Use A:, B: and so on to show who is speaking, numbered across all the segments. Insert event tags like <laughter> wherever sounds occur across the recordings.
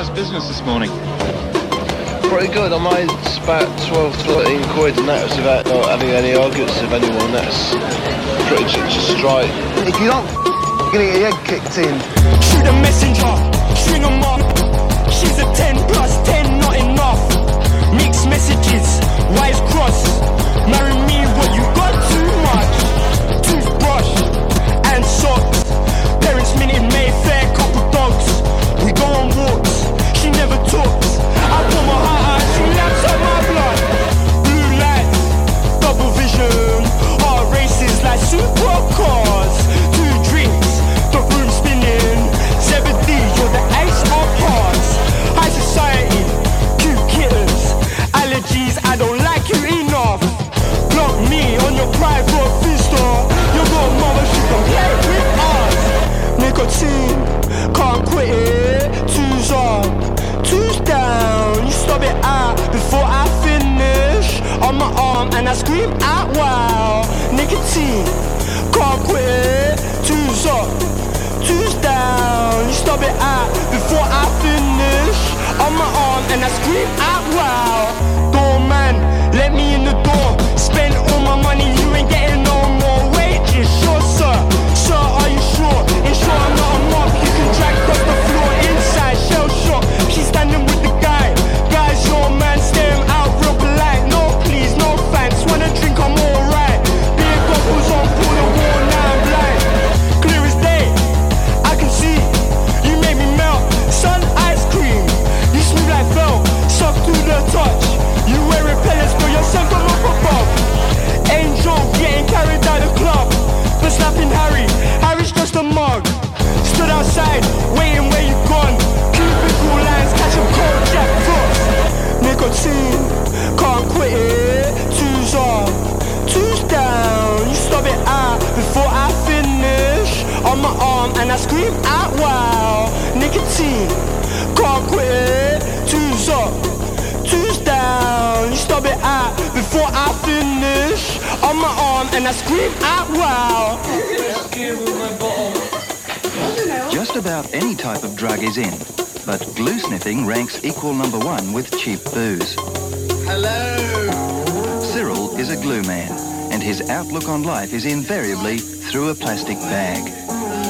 A: how's business this morning?
B: Pretty good. I made about 12, 13 quid and that was without not having any arguments with anyone. That's pretty just straight.
C: If you don't you're gonna get your head kicked in.
D: Shoot a messenger, string 'em up. She's a 10 plus 10, not enough. Mixed messages, wires cross. Marry me, what supercars. Two drinks, the room spinning. You're the ace of hearts. High society, kittens. Allergies, I don't like you enough. Block me on your private. Your with us. Nicotine, can't quit it. Down. You stop it out before I. On my arm, and I scream out wow. Nicotine, can't quit it. Two's up, two's down. You stop it out before I finish. On my arm, and I scream out wow. Doorman, let me in the door. Spend all my money, you ain't getting no more wages. Sure, outside, waiting where you gone. Cubicle lines, catching cold Jack Frost. Ah, Nicotine, can't quit it. Two's up, two's down. You stop it out before I finish. On my arm, and I scream out wow. Nicotine, can't quit it. Two's up, two's down. You stop it out before I finish. On my arm, and I scream out wow.
E: Just about any type of drug is in, but glue sniffing ranks equal number one with cheap booze. Hello! Cyril is a glue man, and his outlook on life is invariably through a plastic bag.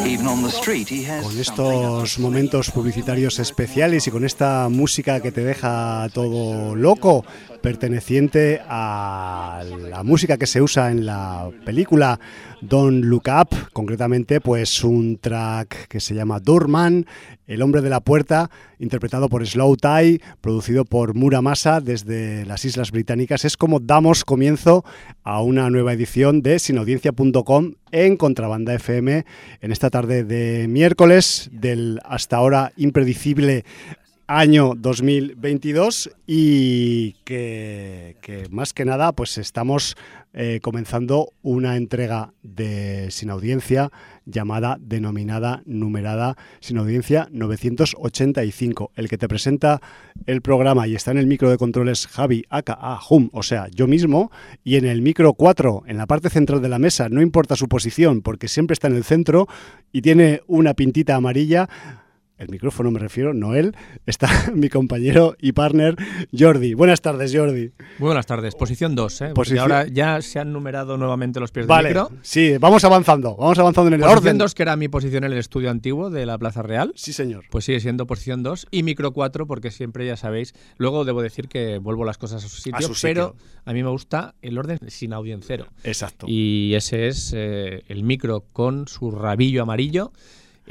E: Even on the street he has
F: Con estos momentos publicitarios especiales y con esta música que te deja todo loco, perteneciente a la música que se usa en la película Don't Look Up, concretamente pues un track que se llama Durman, El hombre de la puerta, interpretado por Slow Tie, producido por Muramasa desde las Islas Británicas. Es como damos comienzo a una nueva edición de sinaudiencia.com en Contrabanda FM en esta tarde de miércoles del hasta ahora impredecible año 2022 y que, más que nada pues estamos eh, comenzando una entrega de Sin Audiencia llamada, denominada, numerada Sin Audiencia 985. El que te presenta el programa y está en el micro de controles Javi aka Hum, o sea, yo mismo, y en el micro 4, en la parte central de la mesa, no importa su posición porque siempre está en el centro y tiene una pintita amarilla el micrófono me refiero, Noel, está <laughs> mi compañero y partner Jordi. Buenas tardes, Jordi.
G: Muy buenas tardes. Posición 2, ¿eh? Porque
F: Posición-
G: ahora ya se han numerado nuevamente los pies
F: Vale,
G: del micro.
F: sí, vamos avanzando, vamos avanzando en el
G: Posición
F: orden.
G: 2, que era mi posición en el estudio antiguo de la Plaza Real.
F: Sí, señor.
G: Pues sigue siendo posición 2 y micro 4 porque siempre ya sabéis, luego debo decir que vuelvo las cosas a su sitio,
F: su
G: pero
F: sitio.
G: a mí me gusta el orden sin audiencero.
F: Exacto.
G: Y ese es eh, el micro con su rabillo amarillo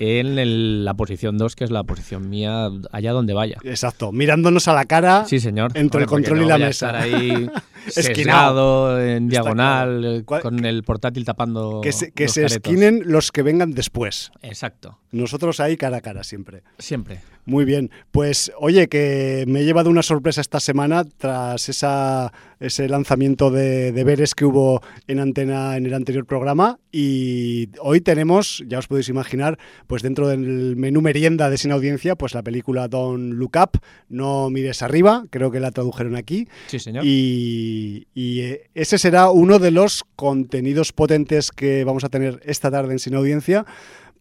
G: en el- la posición 2, que es la posición mía allá donde vaya.
F: Exacto, mirándonos a la cara
G: Sí, señor.
F: entre el
G: Hombre,
F: control y la mesa.
G: estar ahí <laughs>
F: Esquinado.
G: en
F: Está
G: diagonal,
F: claro.
G: eh,
F: ¿Cuál-
G: con el portátil tapando
F: que se, que
G: los
F: se esquinen los que vengan después.
G: Exacto,
F: Nosotros ahí cara a cara siempre.
G: siempre.
F: Muy bien, pues oye, que me he llevado una sorpresa esta semana tras esa, ese lanzamiento de deberes que hubo en antena en el anterior programa. Y hoy tenemos, ya os podéis imaginar, pues dentro del menú merienda de Sin Audiencia, pues la película Don't Look Up, no mires arriba, creo que la tradujeron aquí,
G: Sí, señor.
F: y, y, eh, ese será uno de los contenidos potentes que vamos a tener esta tarde en Sin Audiencia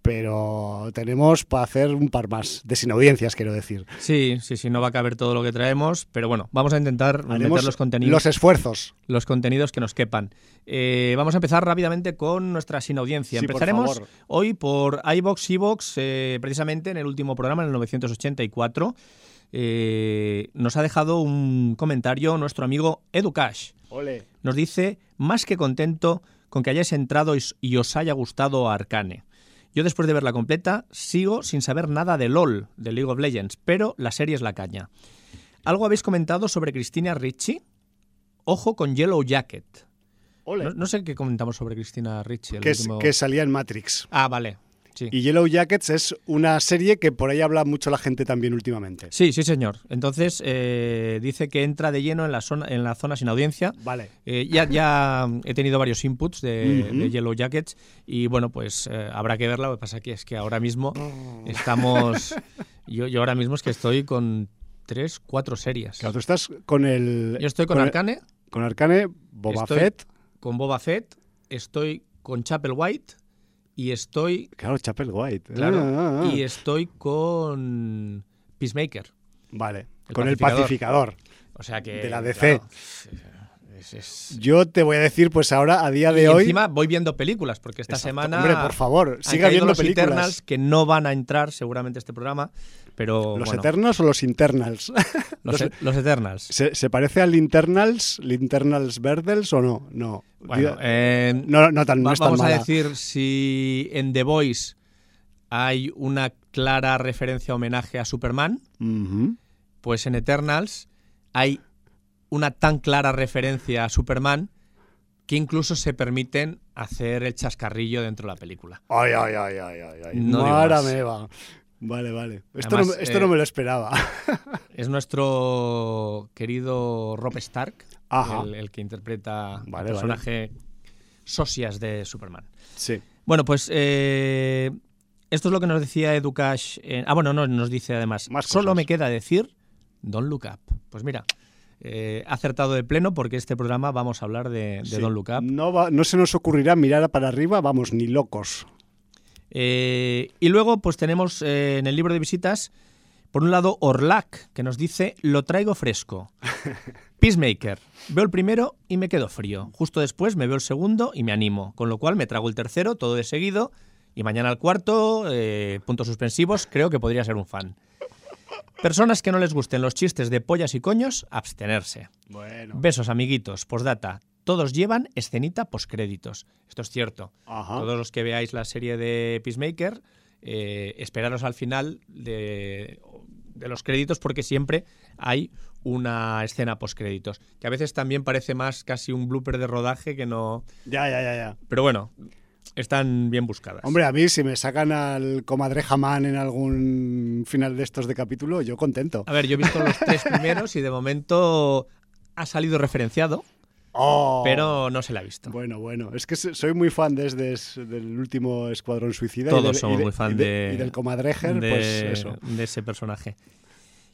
F: pero tenemos para hacer un par más, de sin audiencias, quiero decir.
G: Sí, sí, sí, no va a caber todo lo que traemos, pero bueno, vamos a intentar meter los contenidos.
F: los esfuerzos.
G: los contenidos que nos quepan. Eh, vamos a empezar rápidamente con nuestra sin audiencia.
F: Sí,
G: Empezaremos hoy por iBox, iBox, eh, precisamente en el último programa, en el 984. eh, nos ha dejado un comentario nuestro amigo Educash.
F: Ole.
G: Nos dice, más que contento con que hayáis entrado y os haya gustado Arcane. Yo después de verla completa sigo sin saber nada de LOL, de League of Legends, pero la serie es la caña. ¿Algo habéis comentado sobre Cristina Ricci? Ojo con Yellow Jacket. No, no sé qué comentamos sobre Cristina Ricci. el
F: que,
G: último-
F: que salía en Matrix.
G: Ah, vale. Sí.
F: Y Yellow Jackets es una serie que por ahí habla mucho la gente también últimamente.
G: Sí, sí, señor. Entonces, eh, dice que entra de lleno en la zona, en la zona sin audiencia.
F: Vale.
G: Eh, ya, ya he tenido varios inputs de, Yellow Jackets y bueno, pues eh, habrá que verla. Lo que pasa que es que ahora mismo estamos. <laughs> Yo, yo ahora mismo es que estoy con tres, cuatro series.
F: Claro, tú estás con el.
G: Yo estoy con
F: el-
G: Arcane,
F: con Arcane, Boba
G: Estoy-
F: Fett.
G: con Boba Fett, estoy con Chapel White y estoy.
F: Claro, Chapel White.
G: Claro,
F: Ah, ah, ah.
G: y estoy con Peacemaker.
F: Vale.
G: el
F: con el
G: pacificador. O sea que.
F: De la DC.
G: claro, es- es-
F: Yo te voy a decir, pues ahora, a día de
G: y
F: hoy.
G: encima voy viendo películas, porque esta
F: Exacto.
G: semana.
F: Hombre, por favor, siga viendo
G: los
F: películas.
G: Eternals que no van a entrar seguramente este programa, pero.
F: ¿Los
G: bueno,
F: Eternos o los Internals? <laughs>
G: Los, e- los Eternals.
F: ¿Se, se parece al Internals, Internals Verdels o no? No.
G: Bueno, eh,
F: no, no, tan, no
G: va-
F: es tan
G: vamos a decir si en The Voice hay una clara referencia homenaje a Superman, pues en Eternals hay una tan clara referencia a Superman que incluso se permiten hacer el chascarrillo dentro de la película.
F: Ay, ay, ay, ay, ay. ay.
G: No más.
F: me va. Vale, vale. Esto,
G: Además,
F: no, esto
G: eh,
F: no me lo esperaba. <laughs>
G: Es nuestro querido Rob Stark, el, el que interpreta
F: Vale,
G: el personaje Socias de Superman.
F: Sí.
G: Bueno, pues eh, esto es lo que nos decía Educash. en- ah, bueno, no, nos dice además.
F: Más
G: Solo me queda decir Don't Look Up. Pues mira, eh, ha acertado de pleno porque este programa vamos a hablar de, de
F: sí.
G: Look Up.
F: No, va- no se nos ocurrirá mirar para arriba, vamos, ni locos.
G: Eh, y luego, pues tenemos eh, en el libro de visitas, por un lado, Orlac, que nos dice, lo traigo fresco. <laughs> Peacemaker. Veo el primero y me quedo frío. Justo después me veo el segundo y me animo. Con lo cual me trago el tercero, todo de seguido. Y mañana el cuarto, eh, puntos suspensivos, creo que podría ser un fan. Personas que no les gusten los chistes de pollas y coños, abstenerse.
F: Bueno.
G: Besos, amiguitos. Postdata. Todos llevan escenita postcréditos. Esto es cierto.
F: Ajá.
G: Todos los que veáis la serie de Peacemaker, eh, esperaros al final de, de los créditos porque siempre hay una escena postcréditos. Que a veces también parece más casi un blooper de rodaje que no.
F: Ya, ya, ya, ya.
G: Pero bueno, están bien buscadas.
F: Hombre, a mí si me sacan al comadre jamán en algún final de estos de capítulo, yo contento.
G: A ver, yo he visto los tres <laughs> primeros y de momento ha salido referenciado,
F: Oh.
G: pero no se la ha visto.
F: Bueno, bueno, es que so- soy muy fan desde es- del último Escuadrón Suicida. y
G: Todos
F: y
G: somos
F: de-
G: muy fan
F: y
G: de,
F: Y del comadrejer,
G: de,
F: pues eso.
G: de ese personaje.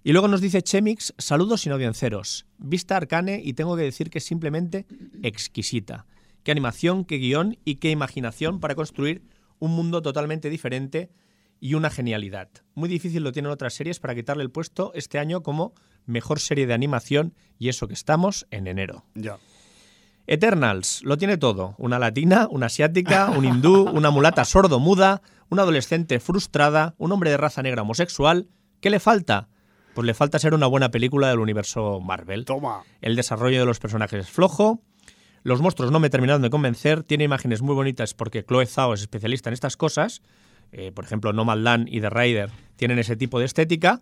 G: Y luego nos dice Chemix, saludos sin audienceros. Vista Arcane y tengo que decir que es simplemente exquisita. Qué animación, qué guion y qué imaginación para construir un mundo totalmente diferente y una genialidad. Muy difícil lo tienen otras series para quitarle el puesto este año como mejor serie de animación y eso que estamos en enero.
F: Ya.
G: Eternals, lo tiene todo. Una latina, una asiática, un hindú, una mulata sordo-muda, una adolescente frustrada, un hombre de raza negra homosexual. ¿Qué le falta? Pues le falta ser una buena película del universo Marvel.
F: Toma.
G: El desarrollo de los personajes es flojo. Los monstruos no me terminaron de convencer. Tiene imágenes muy bonitas porque Chloe Zhao es especialista en estas cosas. Eh, por ejemplo, Nomadland y The Rider tienen ese tipo de estética.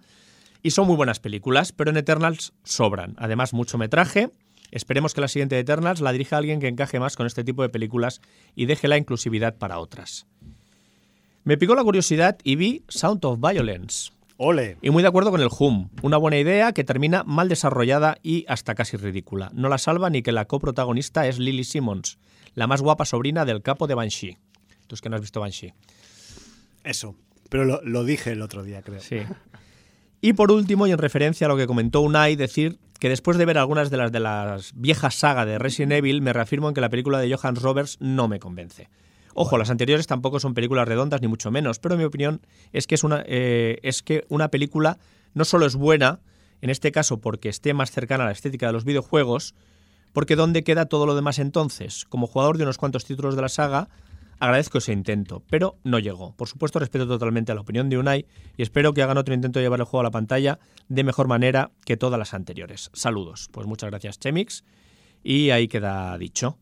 G: Y son muy buenas películas, pero en Eternals sobran. Además, mucho metraje. Esperemos que la siguiente de Eternals la dirija alguien que encaje más con este tipo de películas y deje la inclusividad para otras. Me picó la curiosidad y vi Sound of Violence.
F: Ole.
G: Y muy de acuerdo con el Hum. Una buena idea que termina mal desarrollada y hasta casi ridícula. No la salva ni que la coprotagonista es Lily Simmons, la más guapa sobrina del capo de Banshee. Tú es que no has visto Banshee.
F: Eso. Pero lo, lo dije el otro día, creo.
G: Sí. <laughs> Y por último, y en referencia a lo que comentó Unai, decir que después de ver algunas de las de las viejas sagas de Resident Evil, me reafirmo en que la película de Johannes Roberts no me convence. Ojo, las anteriores tampoco son películas redondas, ni mucho menos, pero mi opinión es que es una, eh, es que una película no solo es buena, en este caso porque esté más cercana a la estética de los videojuegos, porque ¿dónde queda todo lo demás entonces? Como jugador de unos cuantos títulos de la saga, agradezco ese intento, pero no llegó. Por supuesto, respeto totalmente la opinión de Unai y espero que hagan otro intento de llevar el juego a la pantalla de mejor manera que todas las anteriores. Saludos. Pues muchas gracias, Chemix. Y ahí queda dicho.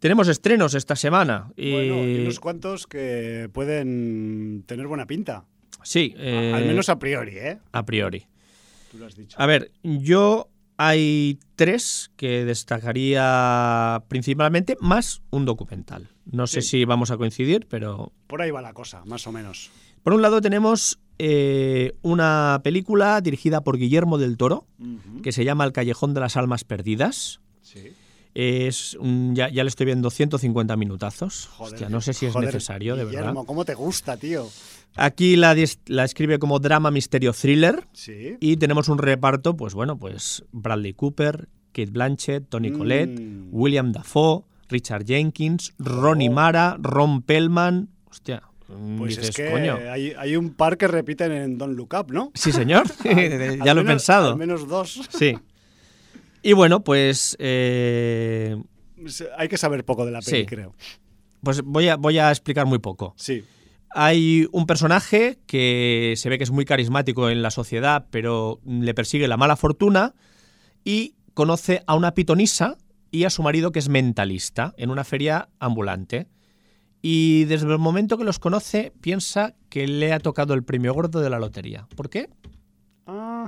G: Tenemos estrenos esta semana. Y...
F: Bueno, y unos cuantos que pueden tener buena pinta.
G: Sí. eh,
F: Al menos a priori, ¿eh?
G: a priori.
F: Tú lo has dicho.
G: A ver, yo hay tres que destacaría principalmente, más un documental. No sé
F: Sí.
G: si vamos a coincidir, pero
F: Por ahí va la cosa, más o menos.
G: por un lado tenemos eh, una película dirigida por Guillermo del Toro, que se llama El Callejón de las Almas Perdidas.
F: Sí.
G: Es un- ya, ya le estoy viendo 150 minutazos.
F: Joder,
G: Hostia, no sé si es
F: joder,
G: necesario, de
F: Guillermo,
G: verdad.
F: ¿cómo te gusta, tío?
G: Aquí la, la escribe como drama, misterio, thriller.
F: Sí.
G: Y tenemos un reparto, pues bueno, pues Bradley Cooper, Kate Blanchett, Tony Collette,
F: Mm.
G: William Dafoe, Richard Jenkins, Ronnie Mara, Ron Pellman. Hostia,
F: Pues
G: dices,
F: es que
G: coño.
F: hay, hay un par que repiten en Don't Look Up, ¿no?
G: Sí, señor. <laughs>
F: Al <laughs>
G: ya lo he pensado.
F: Al menos dos.
G: Sí. Y bueno, pues, eh,
F: Hay que saber poco de la peli,
G: Sí.
F: creo.
G: pues voy, a, voy a explicar muy poco.
F: Sí.
G: Hay un personaje que se ve que es muy carismático en la sociedad, pero le persigue la mala fortuna y conoce a una pitonisa y a su marido que es mentalista en una feria ambulante. Y desde el momento que los conoce piensa que le ha tocado el premio gordo de la lotería. ¿Por qué?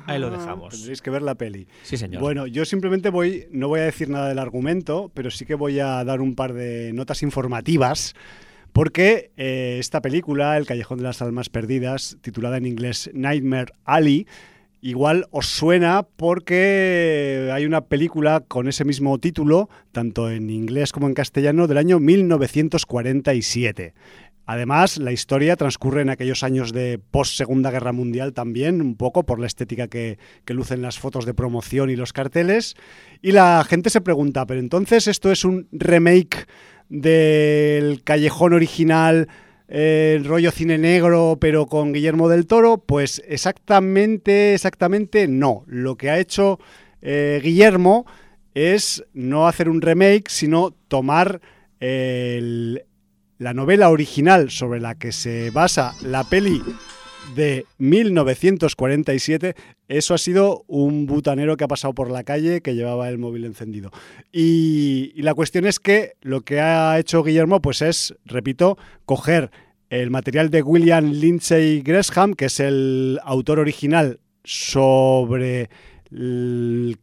G: Ahí lo dejamos.
F: Tendréis que ver la peli.
G: Sí, señor.
F: Bueno, yo simplemente voy, no voy a decir nada del argumento, pero sí que voy a dar un par de notas informativas. Porque eh, esta película, El Callejón de las Almas Perdidas, titulada en inglés Nightmare Alley, igual os suena porque hay una película con ese mismo título, tanto en inglés como en castellano, del año 1947. Además, la historia transcurre en aquellos años de post-Segunda Guerra Mundial también, un poco por la estética que, que lucen las fotos de promoción y los carteles. Y la gente se pregunta, ¿pero entonces esto es un remake del callejón original, el rollo cine negro, pero con Guillermo del Toro? Pues exactamente, exactamente no. Lo que ha hecho eh, Guillermo es no hacer un remake, sino tomar la novela original sobre la que se basa la peli de 1947, eso ha sido un butanero que ha pasado por la calle que llevaba el móvil encendido. Y, la cuestión es que lo que ha hecho Guillermo pues es, repito, coger el material de William Lindsay Gresham, que es el autor original sobre el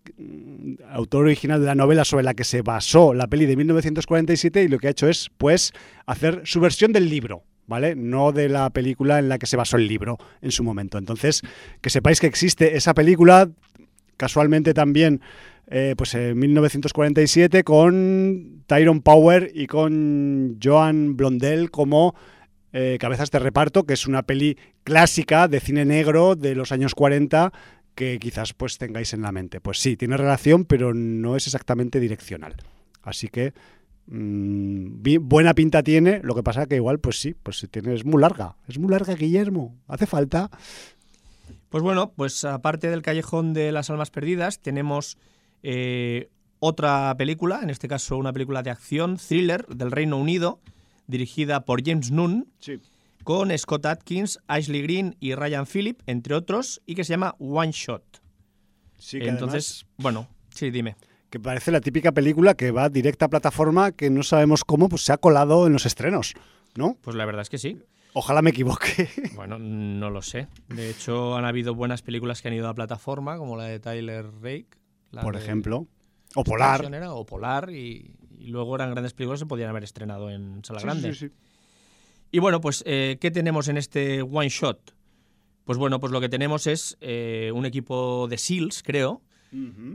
F: autor original de la novela sobre la que se basó la peli de 1947 y lo que ha hecho es pues hacer su versión del libro, ¿vale? No de la película en la que se basó el libro en su momento. Entonces, que sepáis que existe esa película, casualmente también, eh, pues en 1947, con Tyrone Power y con Joan Blondell como eh, cabezas de reparto, que es una peli clásica de cine negro de los años 40 que quizás pues tengáis en la mente. Pues sí, tiene relación, pero no es exactamente direccional. Así que bi- buena pinta tiene, lo que pasa que igual, pues sí, pues tiene, es muy larga. Es muy larga, Guillermo. Hace falta.
G: Pues bueno, pues aparte del Callejón de las Almas Perdidas, tenemos eh, otra película, en este caso una película de acción, thriller del Reino Unido, dirigida por James Nunn,
F: Sí.
G: con Scott Atkins, Ashley Green y Ryan Phillip, entre otros, y que se llama One Shot.
F: Sí, que
G: Entonces, bueno, sí, dime.
F: Que parece la típica película que va directa a plataforma que no sabemos cómo pues se ha colado en los estrenos, ¿no?
G: Pues la verdad es que sí.
F: Ojalá me equivoque. <laughs>
G: Bueno, no lo sé. De hecho, han habido buenas películas que han ido a plataforma, como la de Tyler Rake. la
F: Por
G: de-
F: ejemplo. O Polar.
G: Era, o Polar, y, y luego eran grandes películas que se podían haber estrenado en sala
F: Sí,
G: grande.
F: sí, sí.
G: Y bueno, pues, eh, ¿qué tenemos en este one shot? Pues bueno, pues lo que tenemos es eh, un equipo de SEALs, creo,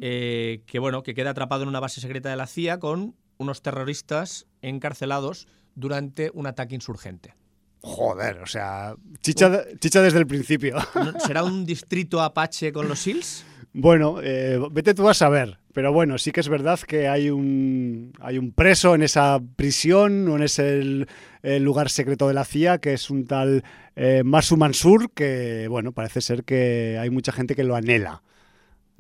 G: eh, que bueno, que queda atrapado en una base secreta de la CIA con unos terroristas encarcelados durante un ataque insurgente.
F: Joder, o sea, chicha, chicha desde el principio.
G: ¿No- ¿Será un distrito apache con los SEALs?
F: Bueno, eh, vete tú a saber. Pero bueno, sí que es verdad que hay un, hay un preso en esa prisión o en ese el- el lugar secreto de la CIA, que es un tal eh, Masu Mansur, que bueno, parece ser que hay mucha gente que lo anhela.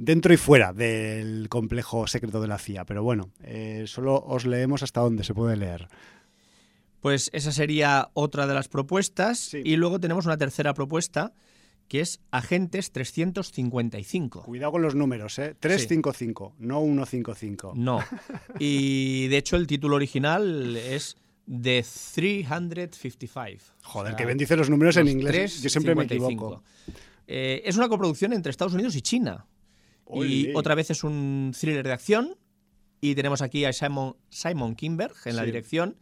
F: Dentro y fuera del complejo secreto de la CIA. Pero bueno, eh, solo os leemos hasta donde se puede leer.
G: Pues esa sería otra de las propuestas.
F: Sí.
G: Y luego tenemos una tercera propuesta, que es Agentes 355.
F: Cuidado con los números, ¿eh? 355, no 155.
G: No. <laughs> Y de hecho el título original es The 355.
F: Joder,
G: O sea,
F: que bien dice los números en inglés. Yo siempre me
G: 355.
F: equivoco.
G: Eh, es una coproducción entre Estados Unidos y China. Y otra vez es un thriller de acción. Y tenemos aquí a Simon, Simon Kinberg en la dirección.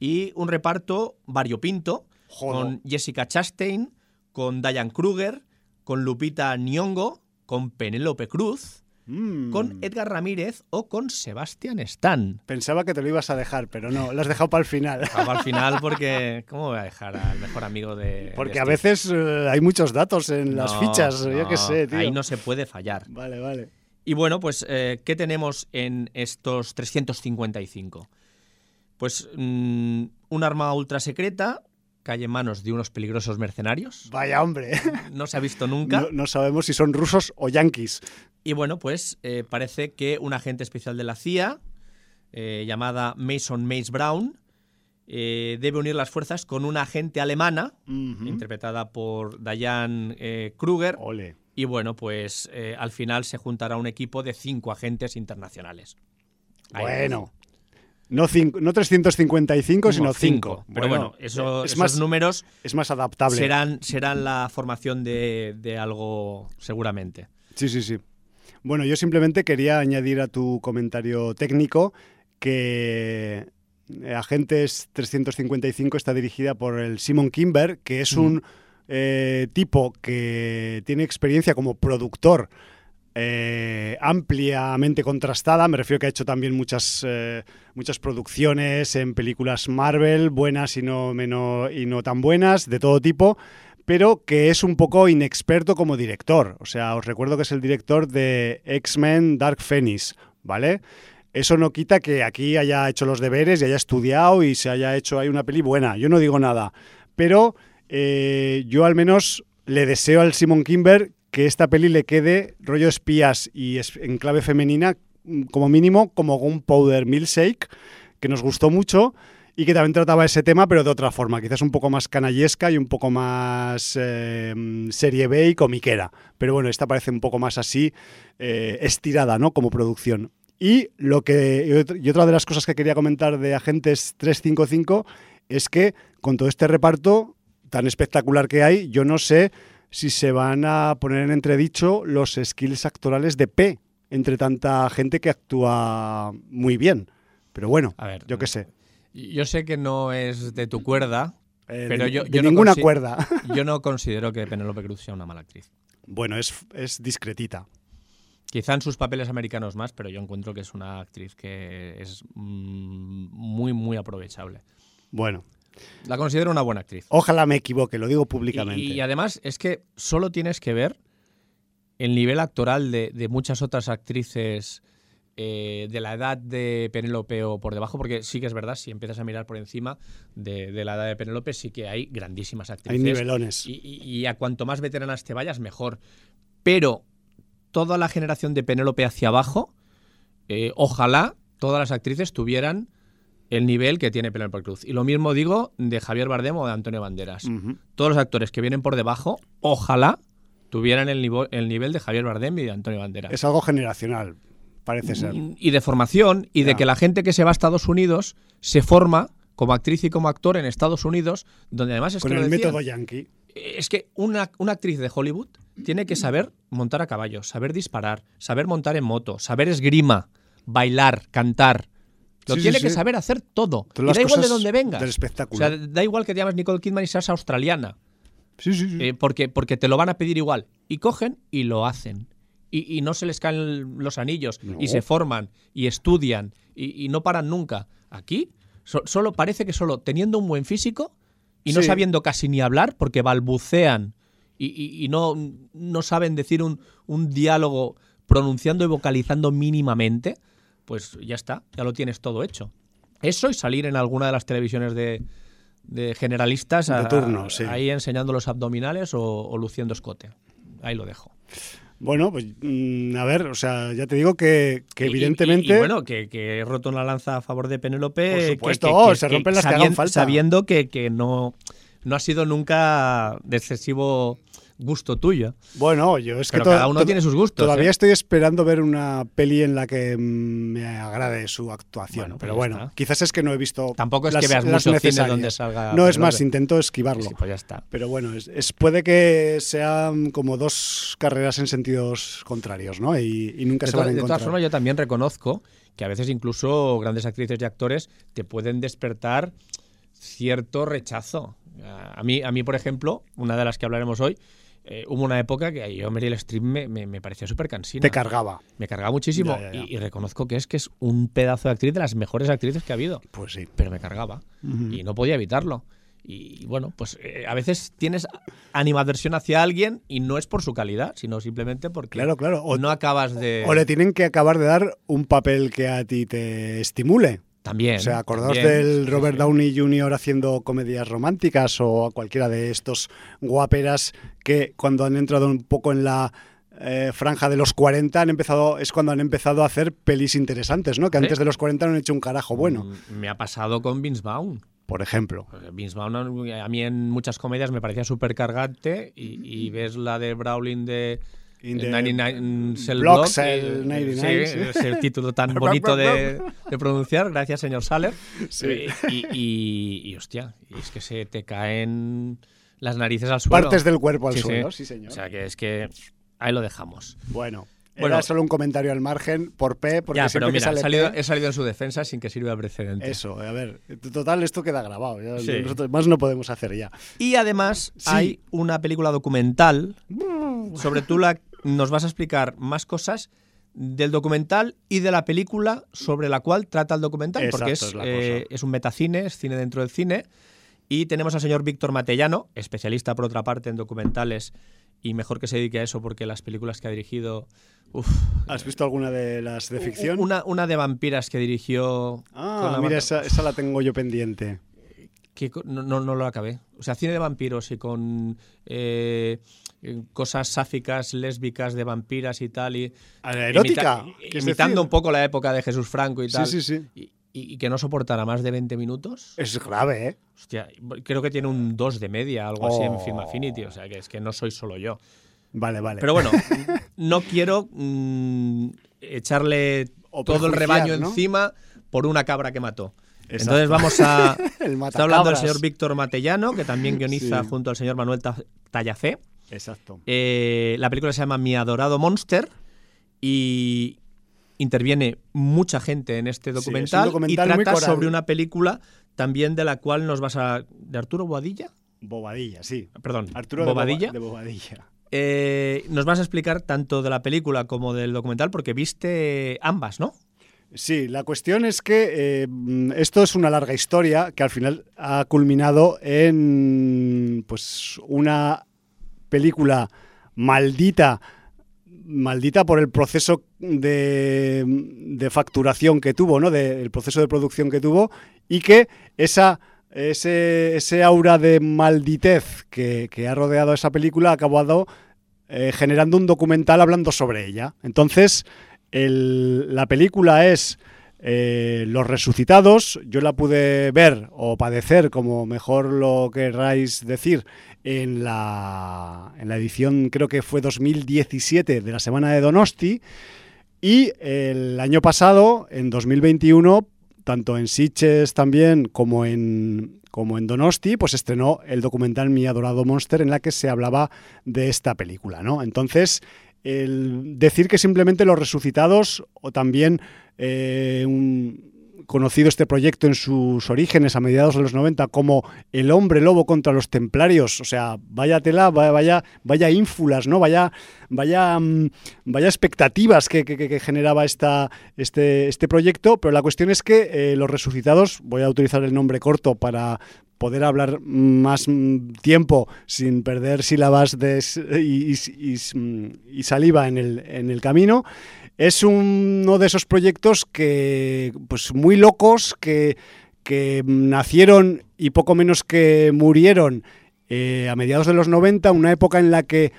G: Y un reparto variopinto
F: Jodo.
G: con Jessica Chastain, con Diane Kruger, con Lupita Nyong'o, con Penélope Cruz,
F: Mm.
G: con Edgar Ramírez o con Sebastian Stan.
F: Pensaba que te lo ibas a dejar, pero no, lo has dejado para el final.
G: Acabo al final <laughs> porque... ¿Cómo voy a dejar al mejor amigo de...
F: Porque
G: de
F: a veces eh, hay muchos datos en las
G: No,
F: fichas, yo
G: no,
F: qué sé, tío.
G: Ahí no se puede fallar.
F: Vale, vale.
G: Y bueno, pues, eh, ¿qué tenemos en estos 355? Pues mm, un arma ultra secreta cae en manos de unos peligrosos mercenarios.
F: Vaya hombre. <laughs>
G: No se ha visto nunca.
F: No, no sabemos si son rusos o yanquis.
G: Y bueno, pues eh, parece que un agente especial de la CIA, eh, llamada Mason Mace Brown, eh, debe unir las fuerzas con una agente alemana, interpretada por Diane eh, Kruger.
F: Ole.
G: Y bueno, pues eh, al final se juntará un equipo de cinco agentes internacionales. Ahí
F: Bueno. No, cinco- no 355, sino
G: No,
F: 5.
G: Pero bueno, eso-
F: es,
G: esos
F: más,
G: números
F: es más adaptable.
G: serán, serán la formación de, de algo seguramente.
F: Sí, sí, sí. Bueno, yo simplemente quería añadir a tu comentario técnico que eh, Agentes 355 está dirigida por el Simon Kimber, que es un eh, tipo que tiene experiencia como productor eh, ampliamente contrastada. Me refiero que ha hecho también muchas, eh, muchas producciones en películas Marvel, buenas y no, menos, y no tan buenas, de todo tipo, pero que es un poco inexperto como director. O sea, os recuerdo que es el director de X-Men Dark Phoenix, ¿vale? Eso no quita que aquí haya hecho los deberes y haya estudiado y se haya hecho ahí una peli buena. Yo no digo nada. Pero eh, yo al menos le deseo al Simon Kimber que esta peli le quede rollo espías y en clave femenina, mm, como mínimo, como un Powder Milkshake, que nos gustó mucho y que también trataba ese tema, pero de otra forma, quizás un poco más canallesca y un poco más eh, mm, serie B y comiquera. Pero bueno, esta parece un poco más así, eh, estirada, ¿no? Como producción. Y, lo que, y otra de las cosas que quería comentar de Agentes 355 es que con todo este reparto tan espectacular que hay, yo no sé si se van a poner en entredicho los skills actorales de P entre tanta gente que actúa muy bien. Pero bueno,
G: A ver,
F: yo qué sé.
G: Yo sé que no es de tu cuerda,
F: Eh,
G: pero
F: de,
G: yo,
F: de
G: no
F: ninguna cuerda. <laughs>
G: Yo no <laughs> considero que Penélope Cruz sea una mala actriz.
F: bueno, es, es discretita.
G: Quizá en sus papeles americanos más, pero yo encuentro que es una actriz que es mm, muy, muy aprovechable.
F: Bueno,
G: La considero una buena actriz.
F: ojalá me equivoque, lo digo públicamente.
G: y además es que solo tienes que ver el nivel actoral de, de muchas otras actrices eh, de la edad de Penélope o por debajo, porque sí que es verdad, si empiezas a mirar por encima de, de la edad de Penélope, sí que hay grandísimas
F: Hay
G: actrices.
F: nivelones.
G: Y, y- y a cuanto más veteranas te vayas, mejor. Pero toda la generación de Penélope hacia abajo, eh, ojalá todas las actrices tuvieran el nivel que tiene Penélope Cruz. Y lo mismo digo de Javier Bardem o de Antonio Banderas. Todos los actores que vienen por debajo, ojalá tuvieran el, nivo- el nivel de Javier Bardem y de Antonio Banderas.
F: Es algo generacional, parece ser.
G: Y de formación, y de que la gente que se va a Estados Unidos se forma como actriz y como actor en Estados Unidos, donde además es
F: Con el
G: decían.
F: método yankee.
G: Es que una, una actriz de Hollywood tiene que saber montar a caballo, saber disparar, saber montar en moto, saber esgrima, bailar, cantar. Lo
F: Sí, sí,
G: tiene que
F: sí.
G: saber hacer todo. Y da igual de dónde vengas.
F: del
G: O
F: espectáculo.
G: sea, da igual que te llames Nicole Kidman y seas australiana,
F: Sí, sí, sí.
G: eh, porque, porque te lo van a pedir igual. Y cogen y lo hacen. Y, y no se les caen los anillos.
F: No.
G: Y se forman y estudian y, y no paran nunca. Aquí so- solo parece que solo teniendo un buen físico y no sabiendo casi ni hablar porque balbucean y, y- y no, no saben decir un, un diálogo pronunciando y vocalizando mínimamente, pues ya está, ya lo tienes todo hecho. Eso y salir en alguna de las televisiones de, de generalistas
F: De
G: a-
F: turno, sí.
G: ahí enseñando los abdominales o, o luciendo escote. Ahí lo dejo.
F: Bueno, pues mm, a ver, o sea, ya te digo que, que
G: Y-
F: evidentemente...
G: Y, bueno, que, que he roto una lanza a favor de Penélope.
F: Por
G: que-
F: supuesto,
G: que-
F: oh,
G: que-
F: se
G: que
F: rompen las que
G: sabien-
F: hagan falta.
G: Sabiendo que, que no, no ha sido nunca de excesivo gusto tuyo.
F: Bueno, yo es que
G: Pero cada uno tiene sus gustos.
F: Todavía
G: ¿eh?
F: estoy esperando ver una peli en la que me agrade su actuación.
G: Bueno, pues
F: pero bueno,
G: está.
F: quizás es que no he visto.
G: Tampoco es
F: las-
G: que veas mucho cine donde salga.
F: No, es más, intento esquivarlo.
G: Sí, pues ya está.
F: Pero bueno, es, es- puede que sean como dos carreras en sentidos contrarios, ¿no? Y, y nunca
G: De,
F: se van a
G: de todas
F: encontrar.
G: formas, yo también reconozco que a veces incluso grandes actrices y actores te pueden despertar cierto rechazo. A mí, a mí por ejemplo, una de las que hablaremos hoy, eh, hubo una época que yo Meryl Streep me, me, me parecía súper cansina.
F: Te cargaba.
G: Me cargaba muchísimo
F: Ya, ya, ya.
G: Y, y reconozco que es que es un pedazo de actriz de las mejores actrices que ha habido.
F: Pues sí.
G: Pero me cargaba y no podía evitarlo. Y bueno, pues eh, a veces tienes animadversión hacia alguien y no es por su calidad, sino simplemente porque
F: Claro, claro. O,
G: no acabas de...
F: o le tienen que acabar de dar un papel que a ti te estimule.
G: También.
F: O sea, acordaos
G: también.
F: del Robert. Downey Jr. haciendo comedias románticas o a cualquiera de estos guaperas que cuando han entrado un poco en la eh, franja de los 40 han empezado es cuando han empezado a hacer pelis interesantes, ¿no? Que antes de los 40 no han hecho un carajo bueno,
G: Mm, Me ha pasado con Vince Vaughn.
F: por ejemplo.
G: Porque Vince Vaughn a mí en muchas comedias me parecía súper cargante y, y ves la de Brawling de
F: In
G: el
F: the
G: 99 Cell
F: Block
G: Block,
F: Cell
G: eh,
F: 99,
G: sí,
F: sí.
G: ese título tan <laughs> bonito de, de pronunciar, gracias señor Saller.
F: Sí.
G: Eh, Y, y- y, hostia, y es que se te caen las narices al suelo.
F: Partes del cuerpo al suelo, sí, señor.
G: O sea que es que ahí lo dejamos.
F: bueno,
G: Bueno.
F: era solo un comentario al margen por P, porque
G: ya,
F: siempre
G: pero mira,
F: que
G: he
F: sale
G: salido,
F: P-
G: he salido en su defensa sin que sirva de precedente.
F: Eso, a ver, total, esto queda grabado. ya
G: Sí.
F: Nosotros más no podemos hacer ya.
G: Y además
F: Sí.
G: hay una película documental sobre tú la nos vas a explicar más cosas del documental y de la película sobre la cual trata el documental, porque es, eh, es un metacine, es cine dentro del cine. Y tenemos al señor Víctor Matellano, especialista por otra parte en documentales y mejor que se dedique a eso porque las películas que ha dirigido... uf,
F: ¿Has visto alguna de las de ficción?
G: Una, una de vampiras que dirigió...
F: Ah, mira, esa, esa la tengo yo pendiente.
G: que no, no, no lo acabé. O sea, cine de vampiros y con eh, cosas sáficas, lésbicas de vampiras y tal. Y,
F: ¿A la erótica?
G: imita-
F: ¿quieres
G: imitando
F: decir?
G: un poco la época de Jesús Franco y
F: Sí,
G: tal.
F: sí, sí.
G: Y, y- y que no soportara más de 20 minutos.
F: Es grave, ¿eh?
G: Hostia, creo que tiene un 2 de media, algo así en
F: Oh.
G: Film Affinity. O sea, que es que no soy solo yo.
F: Vale, vale.
G: Pero bueno, <laughs> no quiero mm, echarle
F: O
G: todo el rebaño
F: ¿no?
G: encima por una cabra que mató.
F: Exacto.
G: Entonces vamos a... <laughs> Está hablando el señor Víctor Matellano, que también <laughs> guioniza
F: Sí.
G: junto al señor Manuel Ta- Tallafé.
F: Exacto.
G: Eh, la película se llama Mi adorado Monster y interviene mucha gente en este
F: es un
G: documental,
F: documental
G: y trata sobre una película también de la cual nos vas a... ¿De Arturo Boadilla?
F: Bobadilla, sí.
G: Perdón,
F: Arturo de Boba-
G: Bobadilla.
F: de Bobadilla.
G: Eh, nos vas a explicar tanto de la película como del documental porque viste ambas, ¿no?
F: Sí, la cuestión es que eh, esto es una larga historia que al final ha culminado en pues una película maldita, maldita por el proceso de, de facturación que tuvo, ¿no? De- el proceso de producción que tuvo y que esa ese, aura de malditez que, ha rodeado esa película ha acabado eh, generando un documental hablando sobre ella. Entonces, la película es eh, Los Resucitados. Yo la pude ver o padecer, como mejor lo querráis decir, en la, en la edición, creo que fue 2017 de la Semana de Donosti. Y el año pasado, en 2021, tanto en Sitges también como en, como en Donosti, pues estrenó el documental Mi Adorado Monster en la que se hablaba de esta película, ¿no? Entonces, el decir que simplemente Los Resucitados o también eh, conocido este proyecto en sus orígenes a mediados de los 90 como El hombre lobo contra los templarios, o sea, vaya tela, vaya vaya, ínfulas, ¿no? Vaya vaya mm, vaya expectativas que generaba esta, este, este proyecto, pero la cuestión es que eh, Los Resucitados, voy a utilizar el nombre corto para poder hablar más mm, tiempo sin perder sílabas de, y, y, saliva en el, en el camino. Es uno de esos proyectos que, pues muy locos, que, que nacieron y poco menos que murieron eh, a mediados de los 90, una época en la que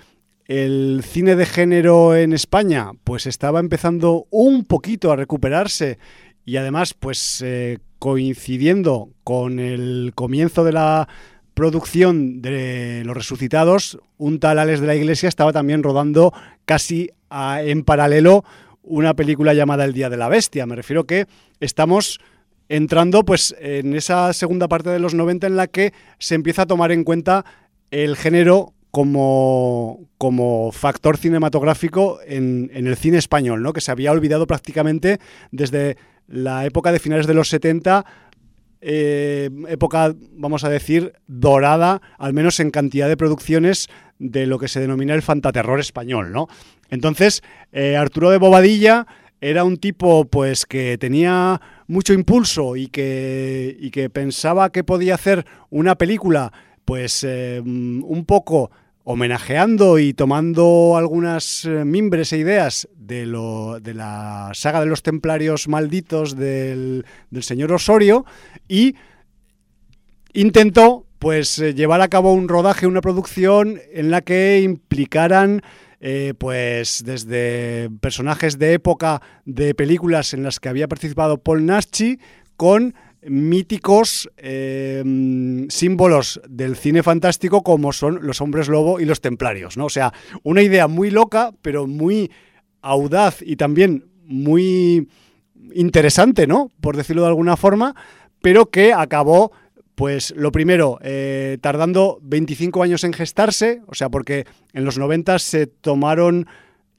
F: el cine de género en España pues estaba empezando un poquito a recuperarse y además pues eh, coincidiendo con el comienzo de la producción de Los Resucitados, un tal Alex de la Iglesia estaba también rodando casi en paralelo una película llamada El Día de la Bestia. Me refiero que estamos entrando pues en esa segunda parte de los 90 en la que se empieza a tomar en cuenta el género como, como factor cinematográfico en, en, el cine español, ¿no? que se había olvidado prácticamente desde la época de finales de los 70, eh, época, vamos a decir, dorada, al menos en cantidad de producciones de lo que se denomina el fantaterror español. ¿no? Entonces, eh, Arturo de Bobadilla era un tipo pues que tenía mucho impulso y que, y que pensaba que podía hacer una película pues eh, un poco homenajeando y tomando algunas eh, mimbres e ideas de, lo, de la saga de los templarios malditos del, del señor Osorio y intentó pues eh, llevar a cabo un rodaje, una producción en la que implicaran eh, pues desde personajes de época de películas en las que había participado Paul Naschy con míticos eh, símbolos del cine fantástico como son los hombres lobo y los templarios, ¿no? O sea, una idea muy loca, pero muy audaz y también muy interesante, ¿no? Por decirlo de alguna forma, pero que acabó pues lo primero, eh, tardando 25 años en gestarse, o sea, porque en los 90 se tomaron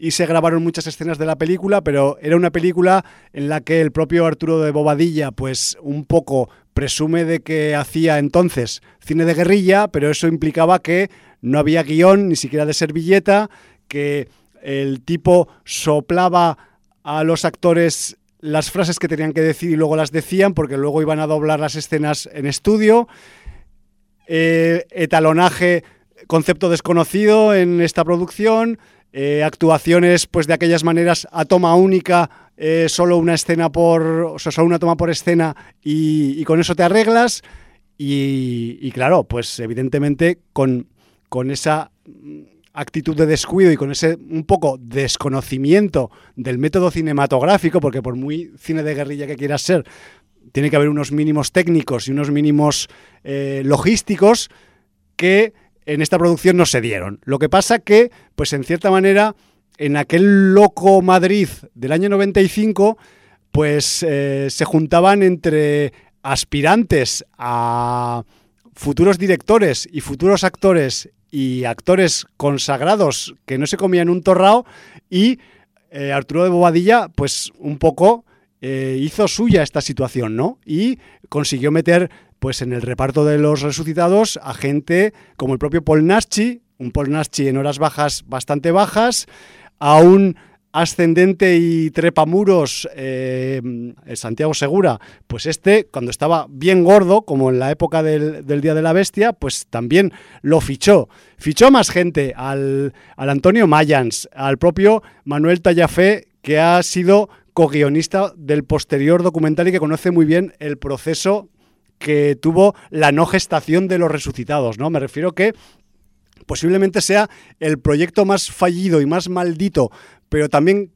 F: y se grabaron muchas escenas de la película, pero era una película en la que el propio Arturo de Bobadilla, pues un poco presume de que hacía entonces cine de guerrilla, pero eso implicaba que no había guion, ni siquiera de servilleta, que el tipo soplaba a los actores las frases que tenían que decir y luego las decían porque luego iban a doblar las escenas en estudio. Eh, etalonaje, concepto desconocido en esta producción. Eh, actuaciones pues de aquellas maneras a toma única, eh, solo una escena por. O sea, solo una toma por escena y, con eso te arreglas. Y, y, claro, pues evidentemente con, con esa actitud de descuido y con ese un poco desconocimiento del método cinematográfico, porque por muy cine de guerrilla que quieras ser, tiene que haber unos mínimos técnicos y unos mínimos eh, logísticos que en esta producción no se dieron. Lo que pasa que, pues en cierta manera, en aquel loco Madrid del año 95, pues eh, se juntaban entre aspirantes a futuros directores y futuros actores y actores consagrados que no se comían un torrao y eh, Arturo de Bobadilla pues un poco eh, hizo suya esta situación, ¿no? Y consiguió meter pues en el reparto de los resucitados a gente como el propio Paul un Paul Naschy en horas bajas bastante bajas, a un ascendente y trepamuros eh, Santiago Segura, pues este, cuando estaba bien gordo, como en la época del, Día de la Bestia, pues también lo fichó. Fichó más gente, al, al Antonio Mayans, al propio Manuel Tallafé, que ha sido co-guionista del posterior documental y que conoce muy bien el proceso que tuvo la no gestación de los resucitados, ¿no? Me refiero que posiblemente sea el proyecto más fallido y más maldito pero también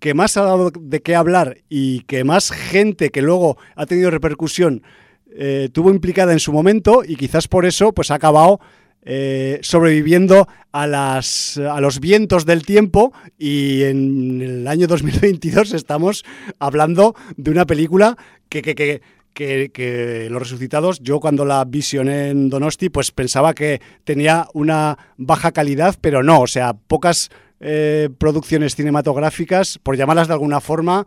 F: que más ha dado de qué hablar y que más gente que luego ha tenido repercusión eh, tuvo implicada en su momento y quizás por eso pues ha acabado eh, sobreviviendo a, las, a los vientos del tiempo y en el año 2022 estamos hablando de una película que, que, que que, Los Resucitados, yo cuando la visioné en Donosti, pues pensaba que tenía una baja calidad, pero no, o sea, pocas eh, producciones cinematográficas, por llamarlas de alguna forma,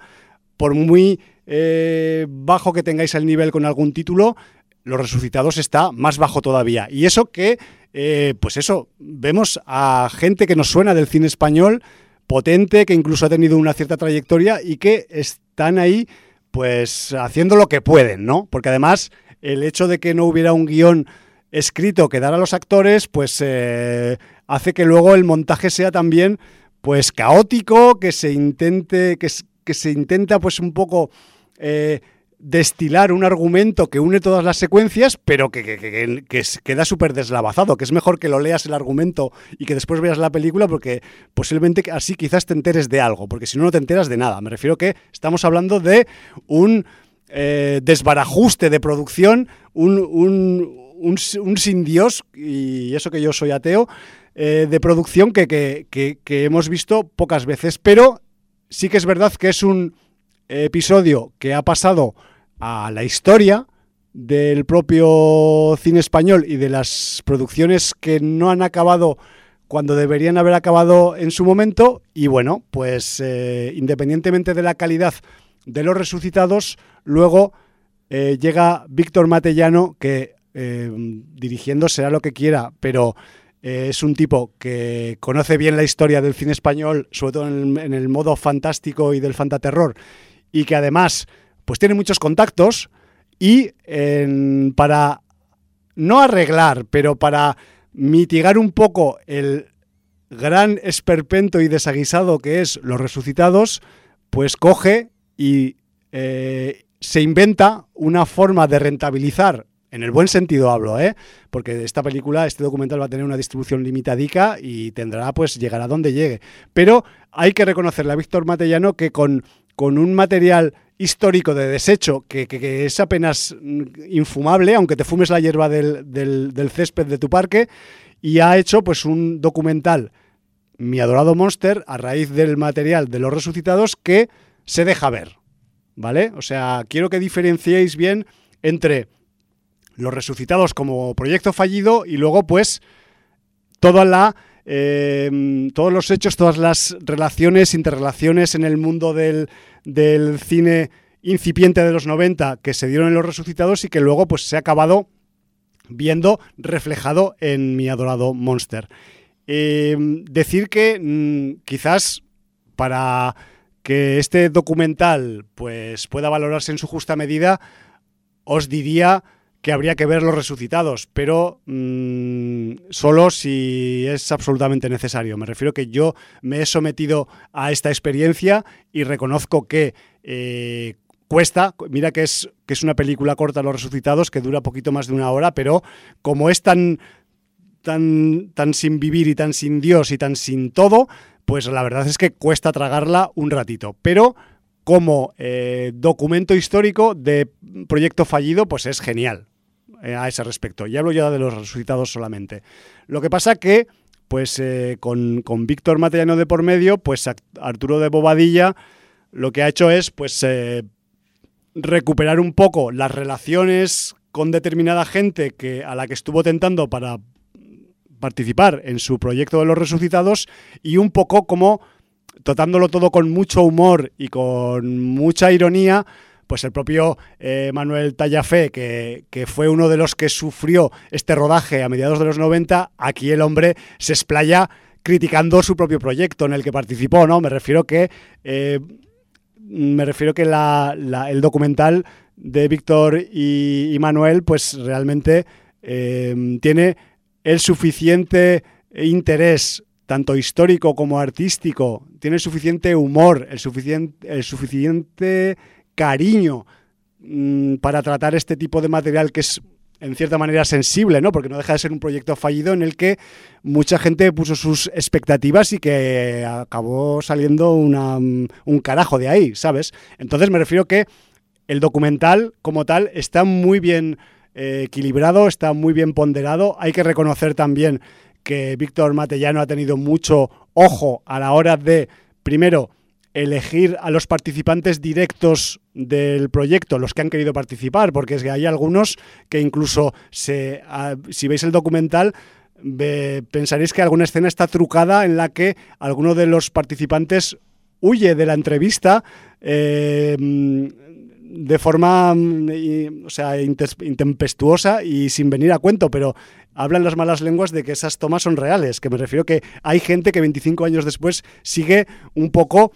F: por muy eh, bajo que tengáis el nivel con algún título, Los Resucitados está más bajo todavía. Y eso que, eh, pues eso, vemos a gente que nos suena del cine español, potente, que incluso ha tenido una cierta trayectoria y que están ahí, pues haciendo lo que pueden, ¿no? Porque además el hecho de que no hubiera un guion escrito que dar a los actores, pues eh, hace que luego el montaje sea también pues caótico, que se intente, que, que se intenta pues un poco eh, destilar un argumento que une todas las secuencias, pero que, que, que, que queda súper deslavazado, que es mejor que lo leas el argumento y que después veas la película, porque posiblemente así quizás te enteres de algo, porque si no, no te enteras de nada. Me refiero que estamos hablando de un eh, desbarajuste de producción, un, un, sin Dios, y eso que yo soy ateo, eh, de producción que hemos visto pocas veces, pero sí que es verdad que es un episodio que ha pasado a la historia del propio cine español y de las producciones que no han acabado cuando deberían haber acabado en su momento. Y bueno, pues eh, independientemente de la calidad de los resucitados, luego eh, llega Víctor Matellano que eh, dirigiendo será lo que quiera, pero es un tipo que conoce bien la historia del cine español, sobre todo en el, en el modo fantástico y del fantaterror y que además pues tiene muchos contactos y para no arreglar, pero para mitigar un poco el gran esperpento y desaguisado que es Los Resucitados, pues coge y eh, se inventa una forma de rentabilizar, en el buen sentido hablo, ¿eh? porque esta película, este documental va a tener una distribución limitadica y tendrá, pues llegará donde llegue. Pero hay que reconocerle a Víctor Matellano que con, con un material histórico de desecho que, es apenas infumable, aunque te fumes la hierba del, del, del, césped de tu parque, y ha hecho pues un documental, Mi adorado Monster, a raíz del material de los resucitados, que se deja ver, ¿vale? O sea, quiero que diferenciéis bien entre los resucitados como proyecto fallido y luego pues toda la... Eh, todos los hechos, todas las relaciones, interrelaciones en el mundo del, del, cine incipiente de los 90 que se dieron en Los Resucitados y que luego pues se ha acabado viendo reflejado en mi adorado Monster. Eh, decir que mmm, quizás para que este documental pues pueda valorarse en su justa medida, os diría que habría que ver los resucitados, pero mmm, solo si es absolutamente necesario. Me refiero que yo me he sometido a esta experiencia y reconozco que eh, cuesta, mira que es, que es una película corta Los Resucitados, que dura poquito más de una hora, pero como es tan, tan, tan sin vivir y tan sin Dios y tan sin todo, pues la verdad es que cuesta tragarla un ratito. Pero como eh, documento histórico de proyecto fallido, pues es genial a ese respecto. Y hablo ya de los resucitados solamente. Lo que pasa que, pues eh, con, con Víctor Matellano de por medio, pues Arturo de Bobadilla lo que ha hecho es, pues, eh, recuperar un poco las relaciones con determinada gente que, a la que estuvo tentando para participar en su proyecto de los resucitados y un poco como tratándolo todo con mucho humor y con mucha ironía, pues el propio eh, Manuel Tallafé, que, que, fue uno de los que sufrió este rodaje a mediados de los 90, aquí el hombre se explaya criticando su propio proyecto en el que participó, ¿no? Me refiero que eh, me refiero que el documental de Víctor y, Manuel, pues realmente eh, tiene el suficiente interés tanto histórico como artístico, tiene suficiente humor, el suficiente, el suficiente cariño mmm, para tratar este tipo de material que es en cierta manera sensible, ¿no? Porque no deja de ser un proyecto fallido en el que mucha gente puso sus expectativas y que acabó saliendo una, un carajo de ahí, ¿sabes? Entonces me refiero que el documental como tal está muy bien eh, equilibrado, está muy bien ponderado. Hay que reconocer también que Víctor Matellano ha tenido mucho ojo a la hora de, primero, elegir a los participantes directos del proyecto, los que han querido participar, porque es que hay algunos que incluso, se, uh, si veis el documental, pensaréis que alguna escena está trucada en la que alguno de los participantes huye de la entrevista eh, de forma o sea, intempestuosa y sin venir a cuento, pero hablan las malas lenguas de que esas tomas son reales, que me refiero que hay gente que 25 años después sigue un poco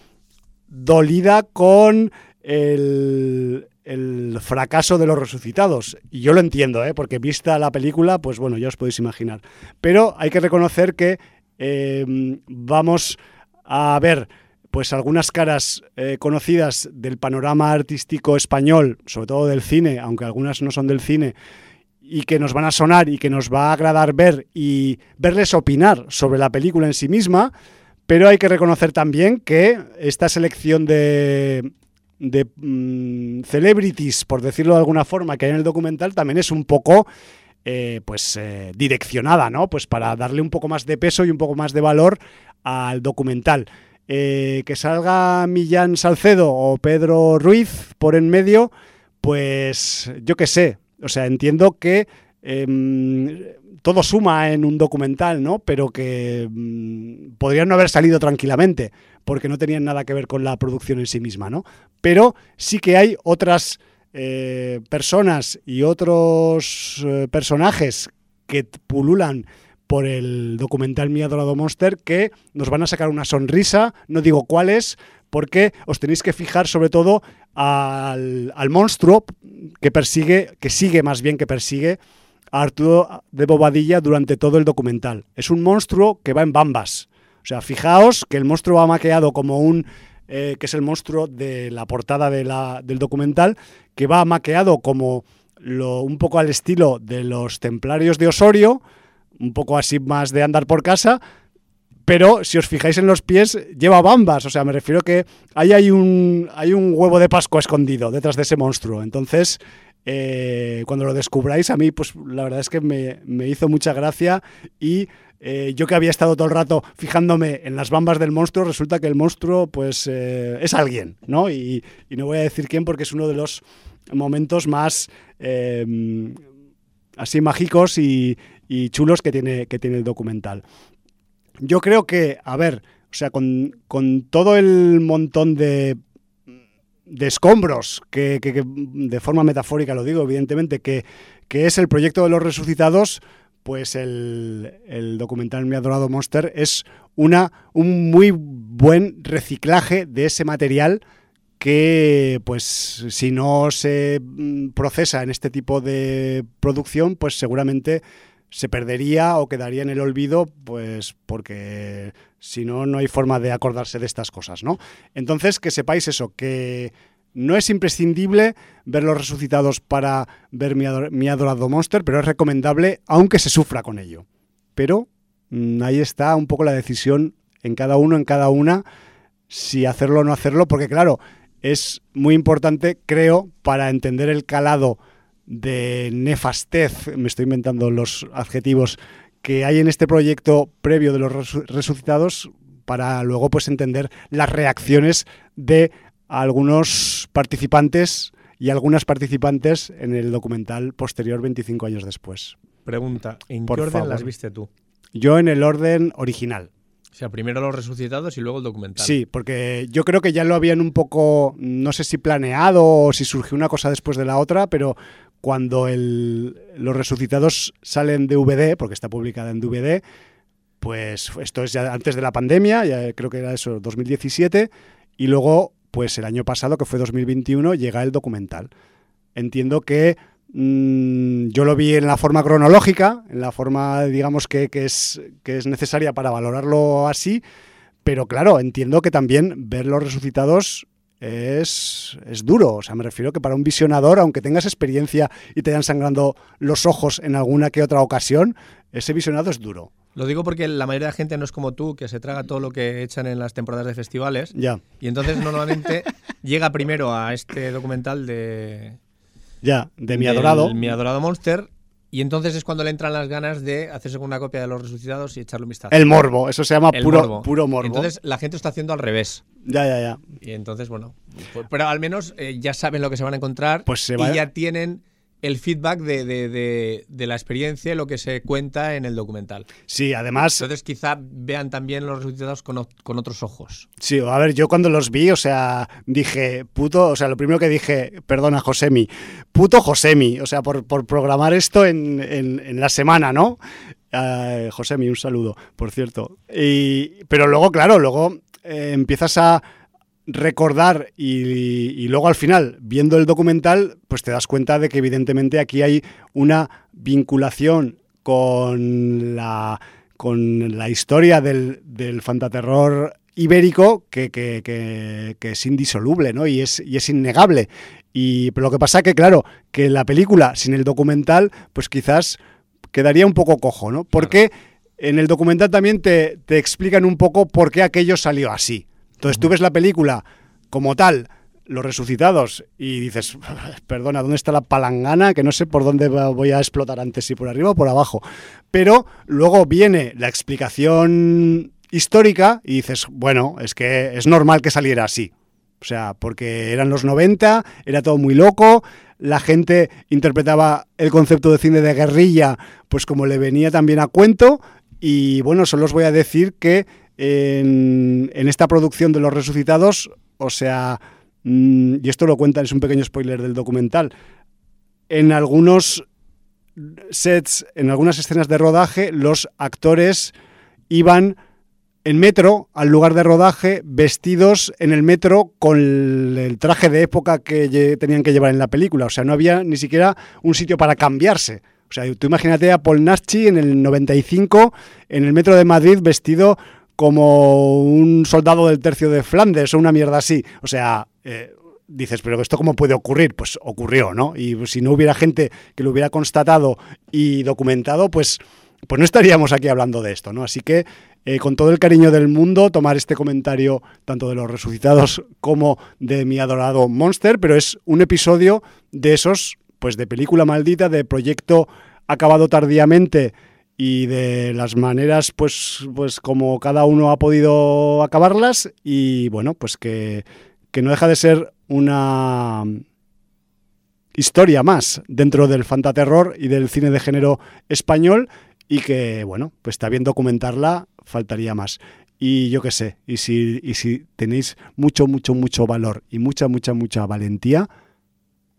F: dolida con el, el fracaso de los resucitados. Y yo lo entiendo, ¿eh? porque vista la película, pues bueno, ya os podéis imaginar. Pero hay que reconocer que eh, vamos a ver pues algunas caras eh, conocidas del panorama artístico español, sobre todo del cine, aunque algunas no son del cine, y que nos van a sonar y que nos va a agradar ver y verles opinar sobre la película en sí misma, pero hay que reconocer también que esta selección de, de mm, celebrities, por decirlo de alguna forma, que hay en el documental también es un poco eh, pues eh, direccionada, ¿no? Pues para darle un poco más de peso y un poco más de valor al documental. Eh, que salga Millán Salcedo o Pedro Ruiz por en medio, pues yo qué sé. O sea, entiendo que em, todo suma en un documental, ¿no? Pero que mm, podrían no haber salido tranquilamente, porque no tenían nada que ver con la producción en sí misma, ¿no? Pero sí que hay otras eh, personas y otros eh, personajes que pululan por el documental Mi Adorado Monster que nos van a sacar una sonrisa, no digo cuáles, porque os tenéis que fijar sobre todo al, al monstruo que persigue, que sigue más bien que persigue Arturo de Bobadilla durante todo el documental. Es un monstruo que va en bambas. O sea, fijaos que el monstruo va maqueado como un eh, que es el monstruo de la portada del documental, que va maqueado como lo, un poco al estilo de los templarios de Osorio, un poco así más de andar por casa, pero si os fijáis en los pies, lleva bambas. O sea, me refiero que ahí hay un, hay un huevo de Pascua escondido detrás de ese monstruo. Entonces, eh, cuando lo descubráis, a mí, pues la verdad es que me, me hizo mucha gracia y eh, yo que había estado todo el rato fijándome en las bambas del monstruo, resulta que el monstruo, pues, eh, es alguien, ¿no? Y, y, no voy a decir quién porque es uno de los momentos más eh, así mágicos y, y, chulos que tiene, que tiene el documental. Yo creo que, a ver, o sea, con, con todo el montón de de escombros, que, de forma metafórica lo digo, evidentemente, que, que es el proyecto de los resucitados, pues el, el, documental Mi Adorado Monster es una, un muy buen reciclaje de ese material que, pues, si no se procesa en este tipo de producción, pues seguramente se perdería o quedaría en el olvido, pues porque si no, no hay forma de acordarse de estas cosas, ¿no? Entonces, que sepáis eso, que no es imprescindible ver los resucitados para ver mi, mi adorado monster, pero es recomendable aunque se sufra con ello. Pero mmm, ahí está un poco la decisión en cada uno, en cada una, si hacerlo o no hacerlo, porque claro, es muy importante, creo, para entender el calado de nefastez, me estoy inventando los adjetivos que hay en este proyecto previo de los resucitados para luego pues entender las reacciones de algunos participantes y algunas participantes en el documental posterior 25 años después.
G: Pregunta, ¿en Por qué orden favor. las viste tú?
F: Yo en el orden original.
G: O sea, primero los resucitados y luego el documental.
F: Sí, porque yo creo que ya lo habían un poco, no sé si planeado o si surgió una cosa después de la otra, pero cuando los resucitados salen de DVD, porque está publicada en DVD, pues esto es ya antes de la pandemia, creo que era eso, 2017, y luego, pues el año pasado, que fue 2021, llega el documental. Entiendo que mmm, yo lo vi en la forma cronológica, en la forma, digamos, que, que, es, que es necesaria para valorarlo así, pero claro, entiendo que también ver los resucitados es, es, duro. O sea, me refiero que para un visionador, aunque tengas experiencia y te hayan sangrando los ojos en alguna que otra ocasión, ese visionado es duro.
G: Lo digo porque la mayoría de la gente no es como tú, que se traga todo lo que echan en las temporadas de festivales.
F: Ya.
G: Y entonces normalmente <laughs> llega primero a este documental de.
F: Ya, de mi adorado.
G: Mi adorado Monster. Y entonces es cuando le entran las ganas de hacerse con una copia de los resucitados y echarle un vistazo.
F: El morbo, eso se llama puro morbo. puro morbo.
G: Entonces la gente está haciendo al revés.
F: Ya, ya, ya.
G: Y entonces, bueno, pues, pero al menos eh, ya saben lo que se van a encontrar
F: pues se
G: y ya tienen el feedback de, de, de, de, la experiencia y lo que se cuenta en el documental.
F: Sí, además...
G: Entonces quizá vean también los resultados con, con, otros ojos.
F: Sí, a ver, yo cuando los vi, o sea, dije, puto, o sea, lo primero que dije, perdona, Josemi, puto Josemi, o sea, por, por programar esto en, en, en la semana, ¿no? Uh, Josemi, un saludo, por cierto. Y, pero luego, claro, luego eh, empiezas a recordar y, y, luego al final, viendo el documental, pues te das cuenta de que evidentemente aquí hay una vinculación con la, con la historia del, del fantaterror ibérico que, que, que, que, es indisoluble ¿no? y, es, y es innegable. Y, pero lo que pasa que, claro, que la película sin el documental, pues quizás quedaría un poco cojo, ¿no? Porque en el documental también te, te explican un poco por qué aquello salió así. Entonces tú ves la película como tal, los resucitados, y dices, <laughs> perdona, ¿dónde está la palangana? Que no sé por dónde voy a explotar antes, si por arriba o por abajo. Pero luego viene la explicación histórica y dices, bueno, es que es normal que saliera así. O sea, porque eran los 90, era todo muy loco, la gente interpretaba el concepto de cine de guerrilla pues como le venía también a cuento y bueno, solo os voy a decir que en, en esta producción de Los Resucitados, o sea, mmm, y esto lo cuenta, es un pequeño spoiler del documental, en algunos sets, en algunas escenas de rodaje, los actores iban en metro al lugar de rodaje vestidos en el metro con el traje de época que tenían que llevar en la película. O sea, no había ni siquiera un sitio para cambiarse. O sea, tú imagínate a Paul Naschi en el 95 en el metro de Madrid vestido como un soldado del tercio de Flandes o una mierda así. O sea, eh, dices, pero esto cómo puede ocurrir? Pues ocurrió, ¿no? Y si no hubiera gente que lo hubiera constatado y documentado, pues, pues no estaríamos aquí hablando de esto, ¿no? Así que eh, con todo el cariño del mundo, tomar este comentario tanto de los resucitados como de mi adorado Monster, pero es un episodio de esos, pues de película maldita, de proyecto acabado tardíamente y de las maneras, pues, pues como cada uno ha podido acabarlas y bueno, pues que, que no deja de ser una historia más dentro del fantaterror y del cine de género español y que, bueno, pues está bien documentarla, faltaría más. Y yo qué sé, y si, y si tenéis mucho, mucho, mucho valor y mucha, mucha, mucha valentía,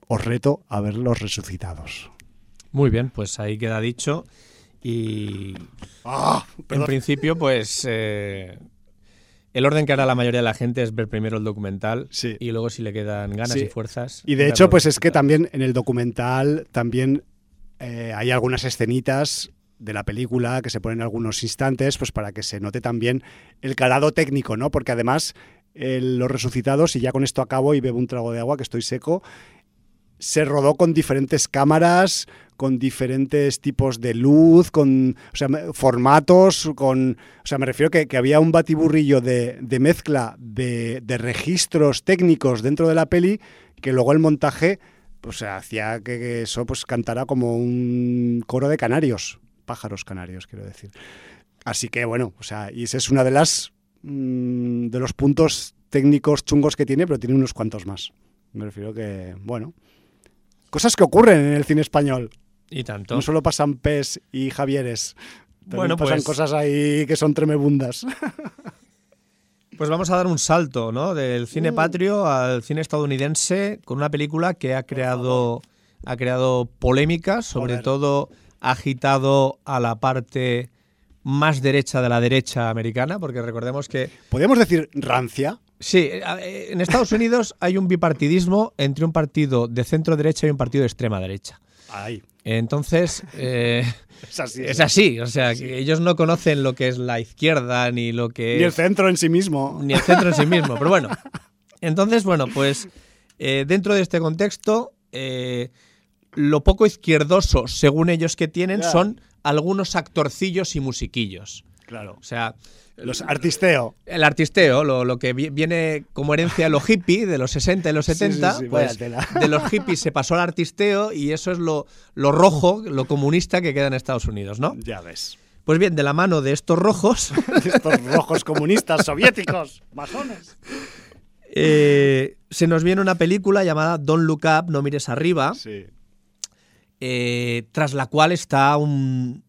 F: os reto a ver los resucitados.
G: Muy bien, pues ahí queda dicho. Y
F: ¡Ah!
G: en principio, pues eh, el orden que hará la mayoría de la gente es ver primero el documental
F: Sí.
G: y luego si le quedan ganas
F: Sí.
G: y fuerzas.
F: Y de hecho, pues es que también en el documental también eh, hay algunas escenitas de la película que se ponen en algunos instantes, pues para que se note también el calado técnico, ¿no? Porque además el- los resucitados, y ya con esto acabo y bebo un trago de agua que estoy seco, se rodó con diferentes cámaras, con diferentes tipos de luz, con o sea, formatos, con. O sea, me refiero que, que había un batiburrillo de, de mezcla de, de registros técnicos dentro de la peli que luego el montaje pues hacía que, que eso pues cantara como un coro de canarios, pájaros canarios, quiero decir. Así que bueno, o sea, y ese es una de las mm, de los puntos técnicos chungos que tiene, pero tiene unos cuantos más. Me refiero que, bueno, cosas que ocurren en el cine español.
G: Y tanto.
F: No solo pasan Pes y Javieres. También
G: Bueno,
F: pasan
G: pues-
F: cosas ahí que son tremebundas. <laughs>
G: Pues vamos a dar un salto, ¿no? Del
F: Mm.
G: cine patrio al cine estadounidense con una película que ha creado, ha creado polémica, sobre
F: Joder.
G: todo ha agitado a la parte más derecha de la derecha americana, porque recordemos que
F: ¿Podríamos decir rancia?
G: Sí, eh, en Estados Unidos hay un bipartidismo entre un partido de centro derecha y un partido de extrema derecha.
F: Ahí.
G: Entonces, eh, <laughs>
F: Es así.
G: es así, o sea, que ellos no conocen lo que es la izquierda ni lo que
F: Ni el centro en sí mismo.
G: ni el centro en sí mismo. Pero bueno, entonces, bueno, pues eh, dentro de este contexto, eh, lo poco izquierdoso, según ellos que tienen, son algunos actorcillos y musiquillos.
F: Claro.
G: O sea,
F: Los artisteo.
G: el artisteo, lo, lo que vi- viene como herencia de los hippies de los 60 y los
F: Sí, sí,
G: 70,
F: sí, vaya
G: pues de los hippies se pasó al artisteo y eso es lo, lo rojo, lo comunista que queda en Estados Unidos, ¿no?
F: Ya ves.
G: Pues bien, de la mano de estos rojos, <laughs>
F: Estos rojos comunistas soviéticos, masones.
G: eh, se nos viene una película llamada Don't Look Up, No Mires Arriba,
F: Sí.
G: eh, tras la cual está un,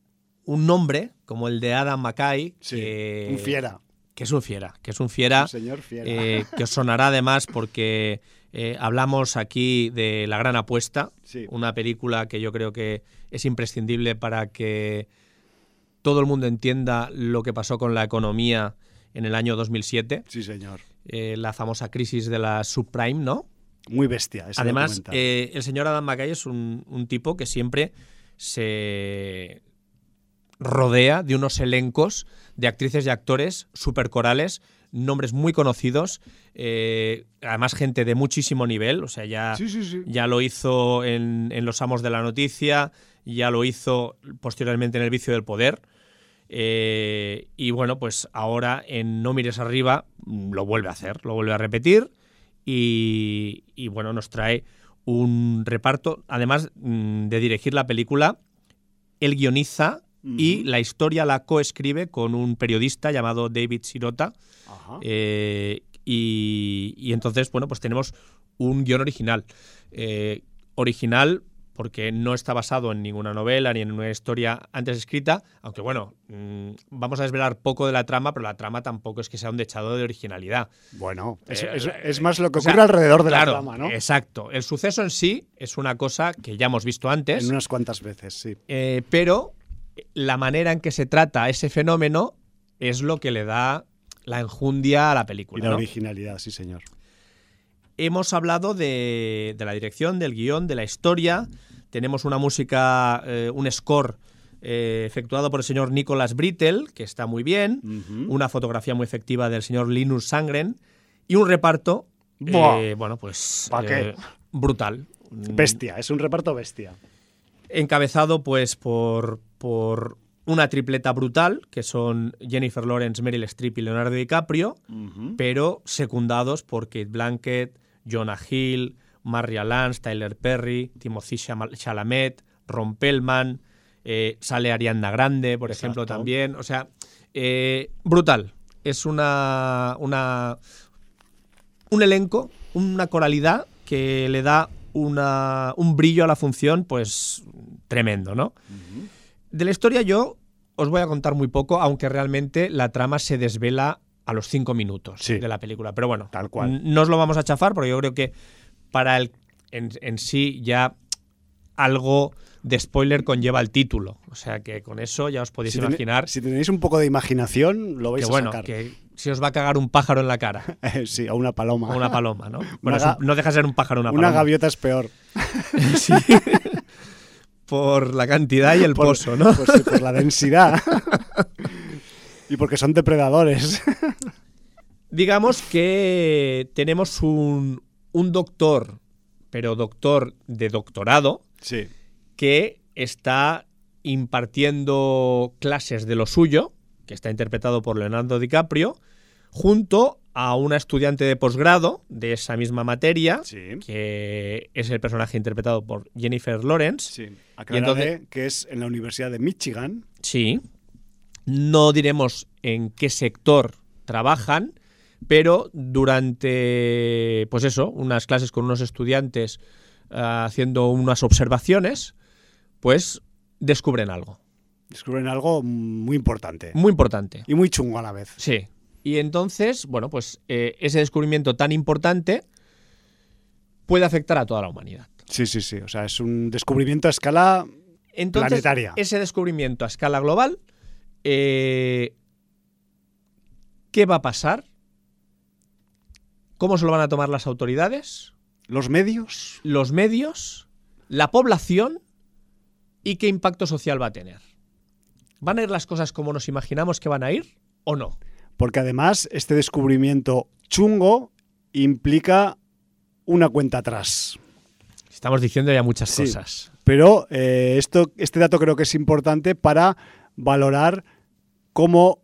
G: un nombre como el de Adam McKay,
F: Sí.
G: que,
F: Un fiera.
G: que es un fiera, que es un fiera,
F: Un señor fiera.
G: eh, que os sonará además porque eh, hablamos aquí de La Gran Apuesta,
F: Sí.
G: una película que yo creo que es imprescindible para que todo el mundo entienda lo que pasó con la economía en el año 2007.
F: Sí, señor.
G: eh, la famosa crisis de la subprime, ¿no?
F: Muy bestia. ese
G: Además, eh, el señor Adam McKay es un, un tipo que siempre se rodea de unos elencos de actrices y actores supercorales, nombres muy conocidos, eh, además gente de muchísimo nivel, o sea, ya,
F: Sí, sí, sí.
G: ya lo hizo en, en Los Amos de la Noticia, ya lo hizo posteriormente en El Vicio del Poder. eh, y bueno, pues ahora en No Mires Arriba mm, lo vuelve a hacer, lo vuelve a repetir y, y, bueno, nos trae un reparto, además mm, de dirigir la película, él guioniza y la historia la coescribe con un periodista llamado David Sirota. Eh, y, y entonces, bueno, pues tenemos un guion original. Eh, original porque no está basado en ninguna novela ni en una historia antes escrita, aunque bueno, mm, vamos a desvelar poco de la trama, pero la trama tampoco es que sea un dechado de originalidad.
F: Bueno, es,
G: Eh,
F: es- es más lo que
G: o sea,
F: ocurre alrededor de
G: claro,
F: la trama, ¿no?
G: Exacto. El suceso en sí es una cosa que ya hemos visto antes,
F: En unas cuantas veces, sí.
G: eh, pero la manera en que se trata ese fenómeno es lo que le da la enjundia a la
F: Y
G: película.
F: la
G: ¿no?
F: originalidad, sí, señor.
G: Hemos hablado de, de la dirección, del guion, de la historia. Tenemos una música, eh, un score eh, efectuado por el señor Nicholas Brittle, que está muy bien. Una fotografía muy efectiva del señor Linus Sangren. Y un reparto, eh, bueno, pues
F: ¿Pa qué?
G: eh, brutal. Mm,
F: Bestia, es un reparto bestia.
G: Encabezado pues por, por una tripleta brutal, que son Jennifer Lawrence, Meryl Streep y Leonardo DiCaprio, pero secundados por Kate Blanchett, Jonah Hill, Maria Lance, Tyler Perry, Timothy Chalamet, Ron Pellman, eh, sale Ariana Grande, por ejemplo, también. O sea, eh, brutal. Es una, una un elenco, una coralidad que le da una, un brillo a la función, pues tremendo, ¿no? De la historia yo os voy a contar muy poco, aunque realmente la trama se desvela a los cinco minutos
F: Sí.
G: de la película. Pero bueno,
F: Tal cual.
G: no os lo vamos a chafar porque yo creo que para el en, en sí ya algo de spoiler conlleva el título. O sea que con eso ya os podéis
F: Si,
G: imaginar
F: si tenéis un poco de imaginación, lo vais
G: que
F: a
G: bueno,
F: sacar.
G: que si os va a cagar un pájaro en la cara. <laughs>
F: sí, o una paloma.
G: O una paloma, ¿no? <laughs> Bueno, un- no deja de ser un pájaro una
F: Una
G: paloma.
F: gaviota es peor. <laughs>
G: Sí. Por la cantidad y el
F: Por-
G: pozo, ¿no?
F: Pues sí, por la densidad. <laughs> y porque son depredadores.
G: Digamos que tenemos un, un doctor, pero doctor de doctorado,
F: sí.
G: que está impartiendo clases de lo suyo, que está interpretado por Leonardo DiCaprio, junto a una estudiante de posgrado de esa misma materia,
F: Sí.
G: que es el personaje interpretado por Jennifer Lawrence.
F: Sí. Aclararé
G: entonces-
F: que es en la Universidad de Michigan.
G: Sí. No diremos en qué sector trabajan, pero durante, pues eso, unas clases con unos estudiantes ah, haciendo unas observaciones, pues descubren algo.
F: Descubren algo muy importante.
G: Muy importante.
F: Y muy chungo a la vez.
G: Sí. Y entonces, bueno, pues eh, ese descubrimiento tan importante puede afectar a toda la humanidad.
F: Sí, sí, sí. O sea, es un descubrimiento a escala
G: Entonces,
F: Planetaria.
G: ese descubrimiento a escala global, eh, ¿qué va a pasar? ¿Cómo se lo van a tomar las autoridades,
F: los medios.
G: los medios, la población y qué impacto social va a tener? ¿Van a ir las cosas como nos imaginamos que van a ir o no?
F: Porque además este descubrimiento chungo implica una cuenta atrás.
G: Estamos diciendo ya muchas
F: Sí.
G: cosas.
F: Pero eh, esto, este dato creo que es importante para valorar cómo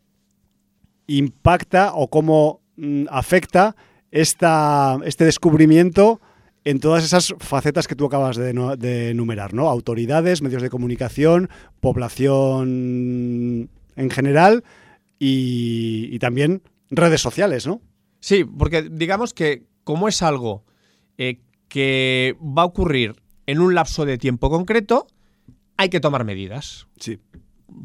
F: impacta o cómo mm, afecta esta, este descubrimiento en todas esas facetas que tú acabas de, de enumerar, ¿no? Autoridades, medios de comunicación, población en general y, y también redes sociales, ¿no?
G: Sí, porque digamos que como es algo eh, que va a ocurrir en un lapso de tiempo concreto, hay que tomar medidas.
F: Sí.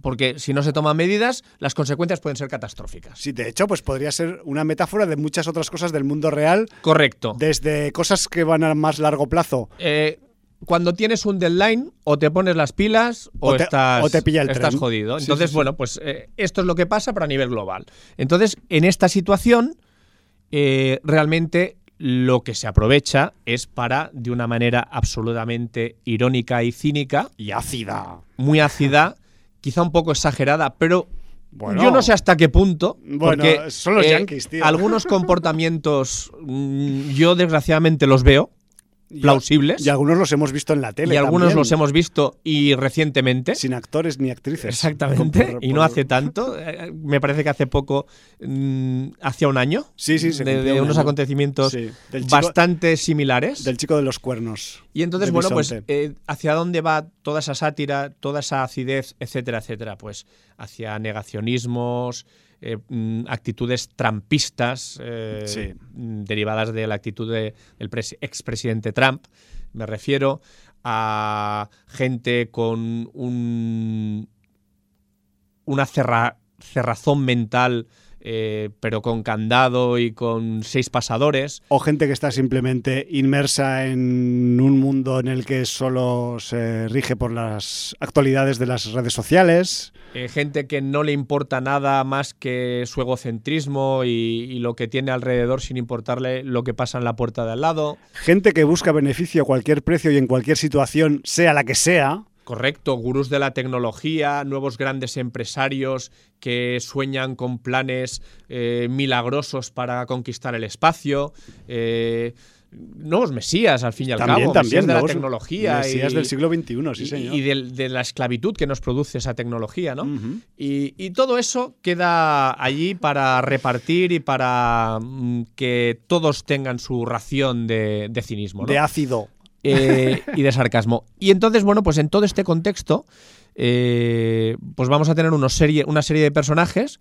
G: Porque si no se toman medidas, las consecuencias pueden ser catastróficas.
F: Sí, de hecho, pues podría ser una metáfora de muchas otras cosas del mundo real,
G: Correcto.
F: desde cosas que van a más largo plazo
G: Eh, cuando tienes un deadline, o te pones las pilas o,
F: O te-
G: estás,
F: o te pilla el
G: estás jodido. Entonces,
F: sí, sí.
G: bueno, pues eh, esto es lo que pasa, pero a nivel global. Entonces, en esta situación, eh, realmente lo que se aprovecha es para, de una manera absolutamente irónica y cínica,
F: Y ácida.
G: muy ácida, <laughs> quizá un poco exagerada, pero
F: Bueno.
G: yo no sé hasta qué punto.
F: Bueno,
G: porque, eh,
F: son los yankees, tío.
G: Algunos <laughs> comportamientos mm, yo desgraciadamente los veo plausibles
F: Y algunos los hemos visto en la tele.
G: y algunos
F: también,
G: los hemos visto y recientemente.
F: Sin actores ni actrices.
G: Exactamente,
F: Por-
G: y no hace tanto. <laughs> eh, Me parece que hace poco, mm, hacia un año,
F: Sí, sí, se
G: de,
F: cumplió
G: de
F: un
G: unos
F: año.
G: acontecimientos
F: Sí, del chico-
G: bastante similares.
F: Del chico de los cuernos.
G: y entonces, bueno, pues, eh, ¿hacia dónde va toda esa sátira, toda esa acidez, etcétera, etcétera? Pues hacia negacionismos, eh, mm, actitudes trampistas eh,
F: Sí.
G: derivadas de la actitud de- del presi- expresidente Trump. Me refiero a gente con un, una cerra- cerrazón mental, eh, pero con candado y con seis pasadores.
F: O gente que está simplemente inmersa en un mundo en el que solo se rige por las actualidades de las redes sociales.
G: Eh, gente que no le importa nada más que su egocentrismo y, y lo que tiene alrededor sin importarle lo que pasa en la puerta de al lado.
F: Gente que busca beneficio a cualquier precio y en cualquier situación, sea la que sea.
G: Correcto, gurús de la tecnología, nuevos grandes empresarios que sueñan con planes eh, milagrosos para conquistar el espacio. eh, nuevos mesías, al fin y al
F: También,
G: cabo,
F: también.
G: mesías de la tecnología.
F: mesías
G: y-
F: del siglo XXI, sí, señor.
G: y de la esclavitud que nos produce esa tecnología, ¿no? Y todo eso queda allí para repartir y para mm, que todos tengan su ración de, de cinismo. ¿no?
F: De ácido.
G: Eh, y de sarcasmo. Y entonces, bueno, pues en todo este contexto, eh, pues vamos a tener unos serie, una serie de personajes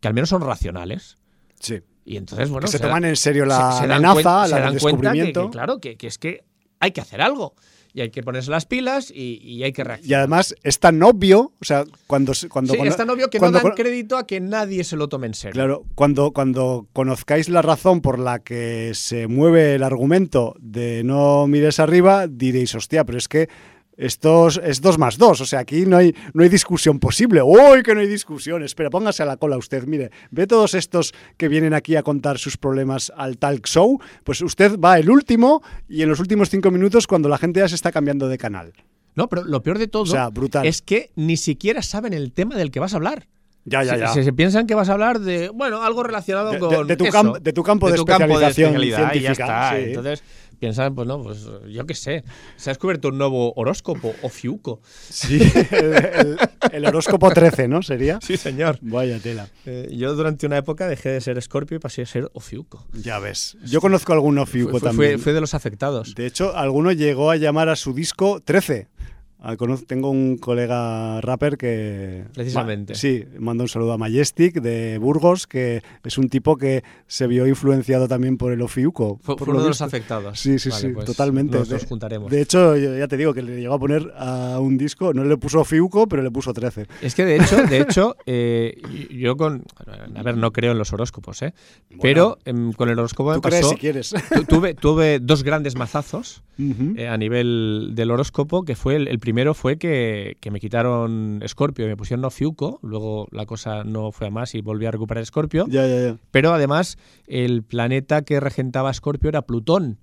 G: que al menos son racionales.
F: Sí.
G: Y entonces, bueno,
F: que se toman en serio la
G: se- se
F: amenaza, la
G: cuenta que-
F: descubrimiento.
G: que, claro, que, que es que hay que hacer algo. Y hay que ponerse las pilas y, y hay que
F: Y
G: reaccionar.
F: además es tan obvio, o sea, cuando cuando
G: sí,
F: cuando-
G: es tan obvio que
F: cuando
G: no dan crédito a que nadie se lo tome en serio.
F: Claro, cuando, cuando conozcáis la razón por la que se mueve el argumento de no mires arriba, diréis, hostia, pero es que esto es- dos más dos, o sea, aquí no hay, no hay discusión posible. ¡Uy, que no hay discusión! Espera, póngase a la cola usted, mire, ve todos estos que vienen aquí a contar sus problemas al talk show, pues usted va el último y en los últimos cinco minutos cuando la gente ya se está cambiando de canal.
G: No, pero lo peor de todo
F: O sea, brutal.
G: es que ni siquiera saben el tema del que vas a hablar.
F: Ya, ya, ya.
G: Se, se piensan que vas a hablar de, bueno, algo relacionado
F: De- de-
G: con
F: de tu
G: eso,
F: de tu campo de
G: tu campo
F: especialización
G: especialidad, y ya
F: científica,
G: está.
F: sí.
G: Entonces piensan, pues no, pues yo qué sé, se ha descubierto un nuevo horóscopo o fiuco.
F: Sí, el, el- el horóscopo 13, ¿no? Sería.
G: Sí, señor.
F: Vaya tela.
G: Eh, yo durante una época dejé de ser escorpio y pasé a ser ofiuco.
F: Ya ves. Yo conozco algún ofiuco
G: Fue, fue-
F: también.
G: fue- fue de los afectados.
F: De hecho, alguno llegó a llamar a su disco 13. Ah, Tengo un colega rapper que.
G: Precisamente.
F: Ma- sí, manda un saludo a Majestic de Burgos, que es un tipo que se vio influenciado también por el Ofiuco.
G: Fue,
F: por
G: uno
F: lo
G: de los afectados.
F: Sí, sí,
G: Vale,
F: sí,
G: pues
F: totalmente.
G: Nos, nos juntaremos.
F: de hecho, ya te digo que le llegó a poner a un disco, no le puso Ofiuco, pero le puso 13.
G: Es que de hecho, de hecho, <laughs> eh, yo con. A ver, no creo en los horóscopos, ¿eh? Pero em, con el horóscopo me
F: Tú crees
G: pasó.
F: si quieres.
G: tu- tuve, tuve dos grandes mazazos Eh, a nivel del horóscopo, que fue el, el primero fue que, que me quitaron Scorpio y me pusieron Ofiuco, luego la cosa no fue a más y volví a recuperar Scorpio,
F: Ya, ya, ya.
G: pero además el planeta que regentaba Scorpio era Plutón.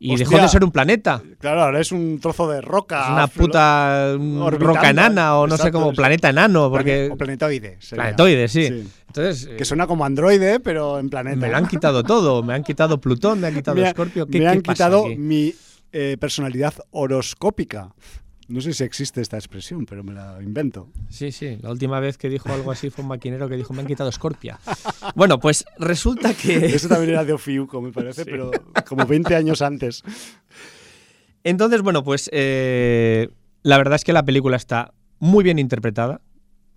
G: Y
F: Hostia.
G: dejó de ser un planeta.
F: Claro, ahora es un trozo de roca.
G: Es una puta roca enana o no sé cómo, planeta enano, porque...
F: O planetoide. sería.
G: Planetoide, sí. Entonces,
F: Que
G: eh,
F: suena como androide, pero en planeta.
G: me lo han quitado todo. Me han quitado Plutón, me han quitado <laughs>
F: Me ha-
G: Scorpio. ¿Qué,
F: me han quitado
G: aquí?
F: mi eh, personalidad horoscópica. No sé si existe esta expresión, pero me la invento.
G: Sí, sí. La última vez que dijo algo así fue un maquinero que dijo, me han quitado Scorpia. bueno, pues resulta que... <laughs>
F: Eso también era de Ofiuco, me parece, pero como 20 años antes.
G: Entonces, bueno, pues eh, la verdad es que la película está muy bien interpretada.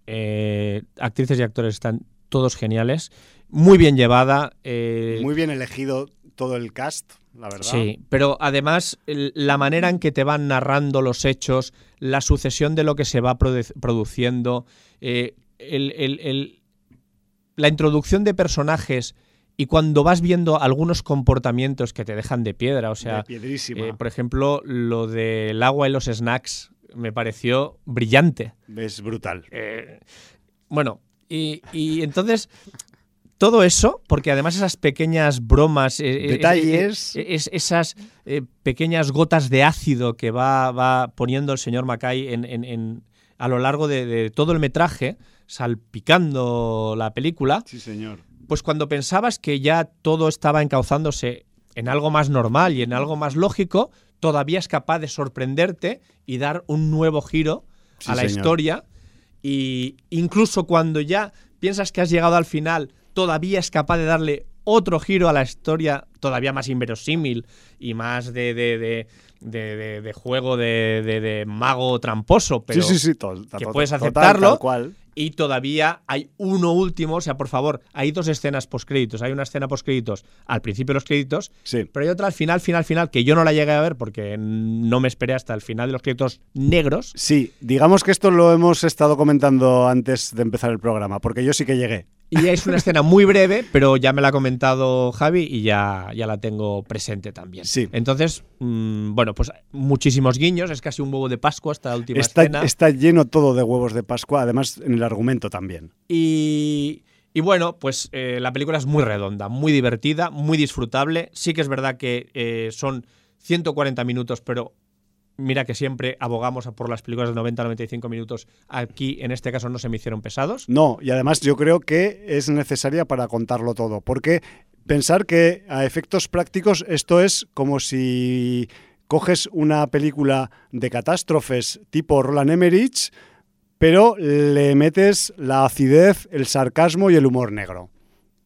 G: Eh, actrices y actores están todos geniales. Muy bien llevada. eh,
F: Muy bien elegido todo el cast, la verdad.
G: Sí, pero además la manera en que te van narrando los hechos, la sucesión de lo que se va produ- produciendo, eh, el- el- el- la introducción de personajes y cuando vas viendo algunos comportamientos que te dejan de piedra, o sea, eh, por ejemplo, lo del agua y los snacks me pareció brillante.
F: es brutal.
G: Eh, bueno, y, y entonces todo eso, porque además esas pequeñas bromas, eh, eh,
F: Detalles.
G: eh, es- esas eh, pequeñas gotas de ácido que va, va poniendo el señor Mackay en, en- en- a lo largo de, de todo el metraje, salpicando la película,
F: Sí, señor.
G: pues cuando pensabas que ya todo estaba encauzándose en algo más normal y en algo más lógico, todavía es capaz de sorprenderte y dar un nuevo giro
F: Sí,
G: a la
F: señor.
G: historia. Y incluso cuando ya piensas que has llegado al final, todavía es capaz de darle otro giro a la historia todavía más inverosímil y más de, de- de- de- de- de juego de, mago tramposo, pero
F: sí, sí, sí. to- to-
G: que puedes aceptarlo.
F: cual.
G: y todavía hay uno último, o sea, por favor, hay dos escenas postcréditos. Hay una escena postcréditos al principio de los créditos,
F: Sí.
G: pero hay otra al final, final, final, que yo no la llegué a ver porque no me esperé hasta el final de los créditos negros.
F: Sí, digamos que esto lo hemos estado comentando antes de empezar el programa, porque yo sí que llegué.
G: Y es una escena muy breve, pero ya me la ha comentado Javi y ya, ya la tengo presente también.
F: Sí.
G: Entonces, mm, bueno, pues muchísimos guiños, es casi un huevo de Pascua esta última
F: Está,
G: escena.
F: está lleno todo de huevos de Pascua, además en el argumento también.
G: Y, y bueno, pues eh, la película es muy redonda, muy divertida, muy disfrutable. Sí que es verdad que eh, son 140 minutos, pero mira que siempre abogamos por las películas de 90-95 minutos. Aquí, en este caso, no se me hicieron pesados.
F: No, y además yo creo que es necesaria para contarlo todo, porque pensar que a efectos prácticos esto es como si coges una película de catástrofes tipo Roland Emmerich, pero le metes la acidez, el sarcasmo y el humor negro.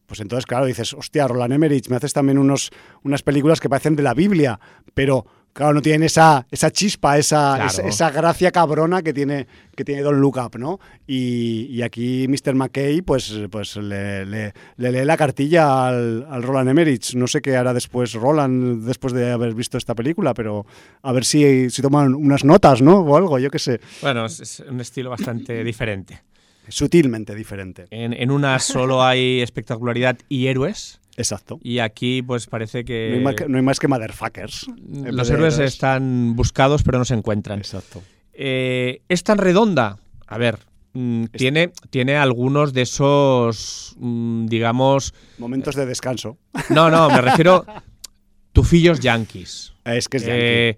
F: Pues entonces, claro, dices, hostia, Roland Emmerich, me haces también unos, unas películas que parecen de la Biblia, pero claro, no tienen esa, esa chispa, esa,
G: Claro.
F: esa, esa gracia cabrona que tiene, que tiene Don Look Up, ¿no? Y, y aquí Mr. McKay, pues, pues le, le- le lee la cartilla al, al Roland Emmerich. No sé qué hará después Roland después de haber visto esta película, pero a ver si, si toman unas notas, ¿no? O algo, yo qué sé.
G: Bueno, es, es un estilo bastante <clears throat> diferente.
F: Sutilmente diferente.
G: En, en una solo hay espectacularidad y héroes.
F: Exacto.
G: Y aquí, pues parece que
F: No hay, más que, no hay más que motherfuckers.
G: los héroes están buscados, pero no se encuentran.
F: Exacto.
G: Eh, ¿Es tan redonda? A ver, mm, tiene, tiene algunos de esos, mm, digamos...
F: Momentos de descanso.
G: No, no, me <laughs> refiero tufillos yankees.
F: Es que es
G: Eh,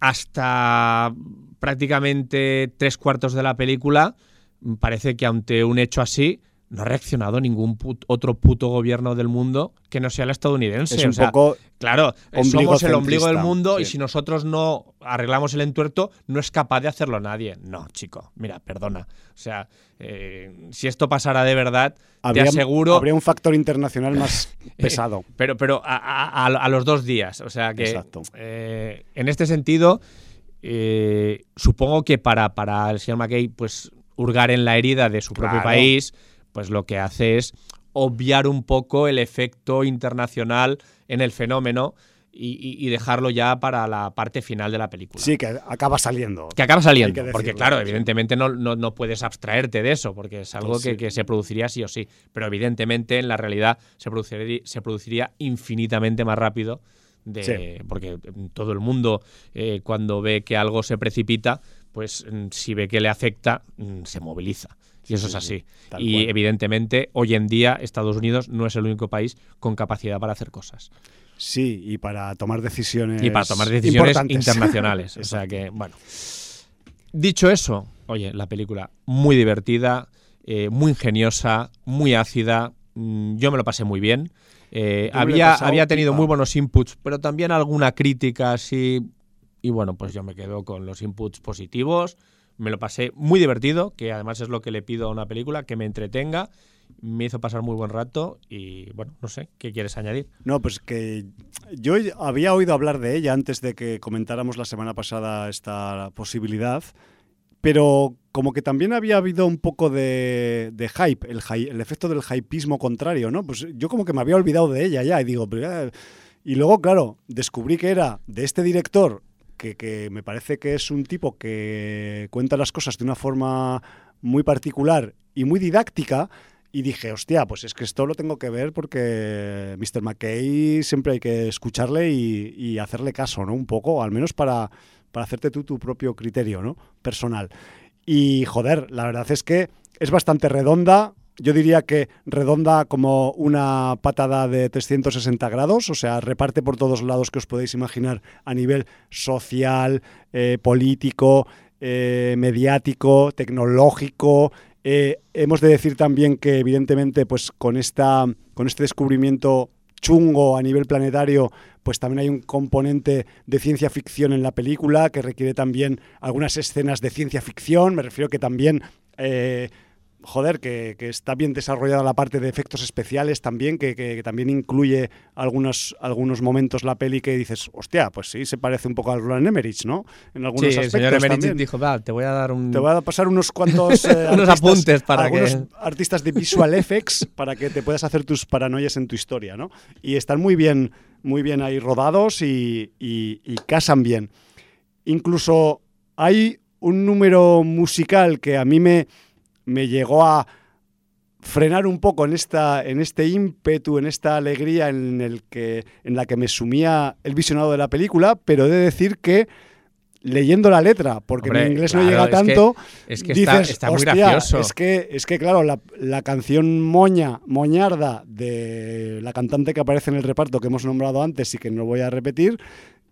G: hasta prácticamente tres cuartos de la película mm, parece que ante un hecho así no ha reaccionado ningún put- otro puto gobierno del mundo que no sea el estadounidense.
F: Es un
G: O sea,
F: poco
G: Claro, eh, somos el ombligo del mundo y si nosotros no arreglamos el entuerto, no es capaz de hacerlo nadie. No, chico, mira, perdona. O sea, eh, si esto pasara de verdad,
F: habría,
G: te aseguro.
F: habría un factor internacional más <laughs> pesado.
G: Pero, pero a, a- a- a los dos días. O sea que
F: Exacto.
G: eh, en este sentido, eh, supongo que para, para el señor McKay, pues hurgar en la herida de su propio país, pues lo que hace es obviar un poco el efecto internacional en el fenómeno y, y- dejarlo ya para la parte final de la película.
F: Sí, que acaba saliendo.
G: Que acaba saliendo,
F: que
G: porque claro, evidentemente no, no, no puedes abstraerte de eso, porque es algo
F: Pues
G: que,
F: sí.
G: que se produciría sí o sí, pero evidentemente en la realidad se produciría, se produciría infinitamente más rápido, de,
F: Sí.
G: porque todo el mundo eh, cuando ve que algo se precipita, pues mm, si ve que le afecta, mm, se moviliza. Y eso
F: sí,
G: es
F: sí,
G: así. y
F: cual.
G: evidentemente hoy en día Estados Unidos no es el único país con capacidad para hacer cosas.
F: Sí, y para tomar decisiones.
G: Y para tomar decisiones internacionales. <laughs> o sea que, bueno. Dicho eso, oye, la película muy divertida, eh, muy ingeniosa, muy ácida. mm, Yo me lo pasé muy bien. Eh, había, había tenido muy buenos inputs, pero también alguna crítica así. Y bueno, pues yo me quedo con los inputs positivos. Me lo pasé muy divertido, que además es lo que le pido a una película, que me entretenga. Me hizo pasar muy buen rato y bueno, no sé, ¿qué quieres añadir?
F: No, pues que yo había oído hablar de ella antes de que comentáramos la semana pasada esta posibilidad, pero como que también había habido un poco de, hype, el, el efecto del hypismo contrario, ¿no? Pues yo como que me había olvidado de ella ya y digo, y luego, claro, descubrí que era de este director, que, que me parece que es un tipo que cuenta las cosas de una forma muy particular y muy didáctica. Y dije, hostia, pues es que esto lo tengo que ver porque Mr. McKay siempre hay que escucharle y, y hacerle caso, ¿no? Un poco, al menos para, para hacerte tú tu propio criterio, ¿no? Personal. Y joder, la verdad es que es bastante redonda, yo diría que redonda como una patada de 360 grados, o sea, reparte por todos lados que os podéis imaginar a nivel social, eh, político, eh, mediático, tecnológico. Eh, hemos de decir también que, evidentemente, pues con, esta, con este descubrimiento chungo a nivel planetario, pues también hay un componente de ciencia ficción en la película que requiere también algunas escenas de ciencia ficción. Me refiero que también joder, que, que, está bien desarrollada la parte de efectos especiales también, que, que, que, también incluye algunos, algunos momentos la peli que dices, hostia, pues sí, se parece un poco al Roland Emmerich, ¿no?
G: En algunos sí, aspectos el señor Emmerich también. dijo, va, te voy a dar un...
F: Te voy a pasar unos cuantos... <laughs> Eh,
G: unos artistas, apuntes para
F: algunos
G: que...
F: artistas de visual effects para que te puedas hacer tus paranoias en tu historia, ¿no? Y están muy bien, muy bien ahí rodados y, y, y casan bien. Incluso hay un número musical que a mí me me llegó a frenar un poco en esta en este ímpetu, en esta alegría en el que en la que me sumía el visionado de la película, pero he de decir que leyendo la letra, porque
G: Hombre,
F: mi inglés
G: claro,
F: no llega
G: es
F: tanto,
G: que, es que
F: dices,
G: está, está, muy
F: "Hostia,
G: gracioso.
F: Es que, es que claro, la, la, canción moña, moñarda de la cantante que aparece en el reparto que hemos nombrado antes y que no voy a repetir,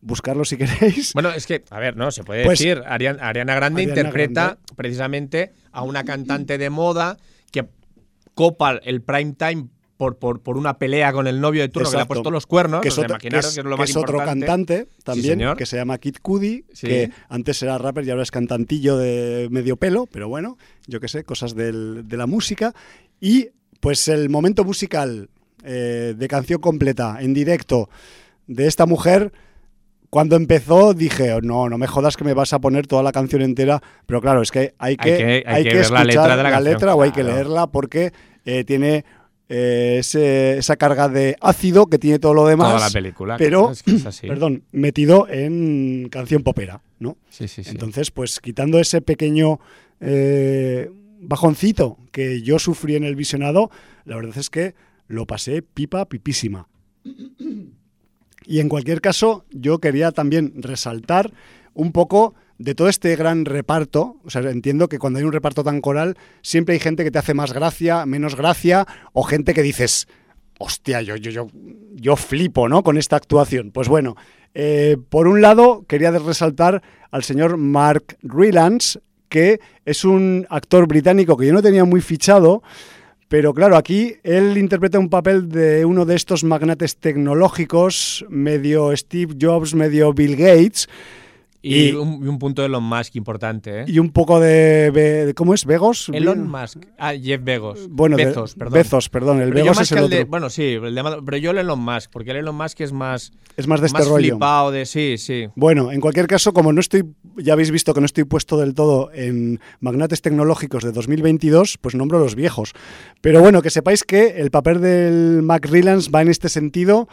F: buscarlo si queréis.
G: Bueno, es que, a ver, no, se puede
F: Pues,
G: decir, Ariana, Ariana Grande
F: Ariana
G: interpreta
F: Grande.
G: precisamente a una cantante de moda que copa el prime time por, por, por una pelea con el novio de turno que le ha
F: Exacto.
G: puesto los cuernos.
F: que es otro, que es-
G: que es lo
F: que
G: más
F: es otro cantante también, que se llama Kid Cudi,
G: Sí.
F: que antes era rapper y ahora es cantantillo de medio pelo, pero bueno, yo qué sé, cosas del- de la música. Y pues el momento musical eh, de canción completa, en directo, de esta mujer, cuando empezó dije, "Oh, no, no me jodas que me vas a poner toda la canción entera, pero claro, es que hay que,
G: que- hay que ver la letra de la
F: letra o hay que leerla porque eh, tiene... eh, ese- esa carga de ácido que tiene todo lo demás
G: Toda la película.
F: pero,
G: claro, es que es así. <clears throat>
F: perdón, metido en canción popera, ¿no?
G: Sí, sí, sí.
F: Entonces, pues quitando ese pequeño eh, bajoncito que yo sufrí en el visionado, la verdad es que lo pasé pipa pipísima. Y en cualquier caso, yo quería también resaltar un poco de todo este gran reparto. O sea, entiendo que cuando hay un reparto tan coral, siempre hay gente que te hace más gracia, menos gracia, o gente que dices, hostia, yo, yo, yo, yo flipo, ¿no? Con esta actuación. Pues bueno, eh, por un lado, quería resaltar al señor Mark Rylance, que es un actor británico que yo no tenía muy fichado, pero claro, aquí él interpreta un papel de uno de estos magnates tecnológicos, medio Steve Jobs, medio Bill Gates,
G: y,
F: y-
G: un, y un punto de Elon Musk importante, ¿eh?
F: y un poco de, de- ¿cómo es? ¿Vegos?
G: Elon Musk. Ah, Jeff Bezos.
F: Bueno, de-
G: Bezos, perdón.
F: Bezos, perdón, el
G: Pero
F: Begos es el otro.
G: de- bueno, sí, el de- pero yo el Elon Musk, porque el Elon Musk es más,
F: es más de este
G: más
F: rollo.
G: flipado de sí, sí.
F: Bueno, en cualquier caso, como no estoy, ya habéis visto que no estoy puesto del todo en magnates tecnológicos de 2022, pues nombro los viejos. Pero bueno, que sepáis que el papel del Mac Rylance va en este sentido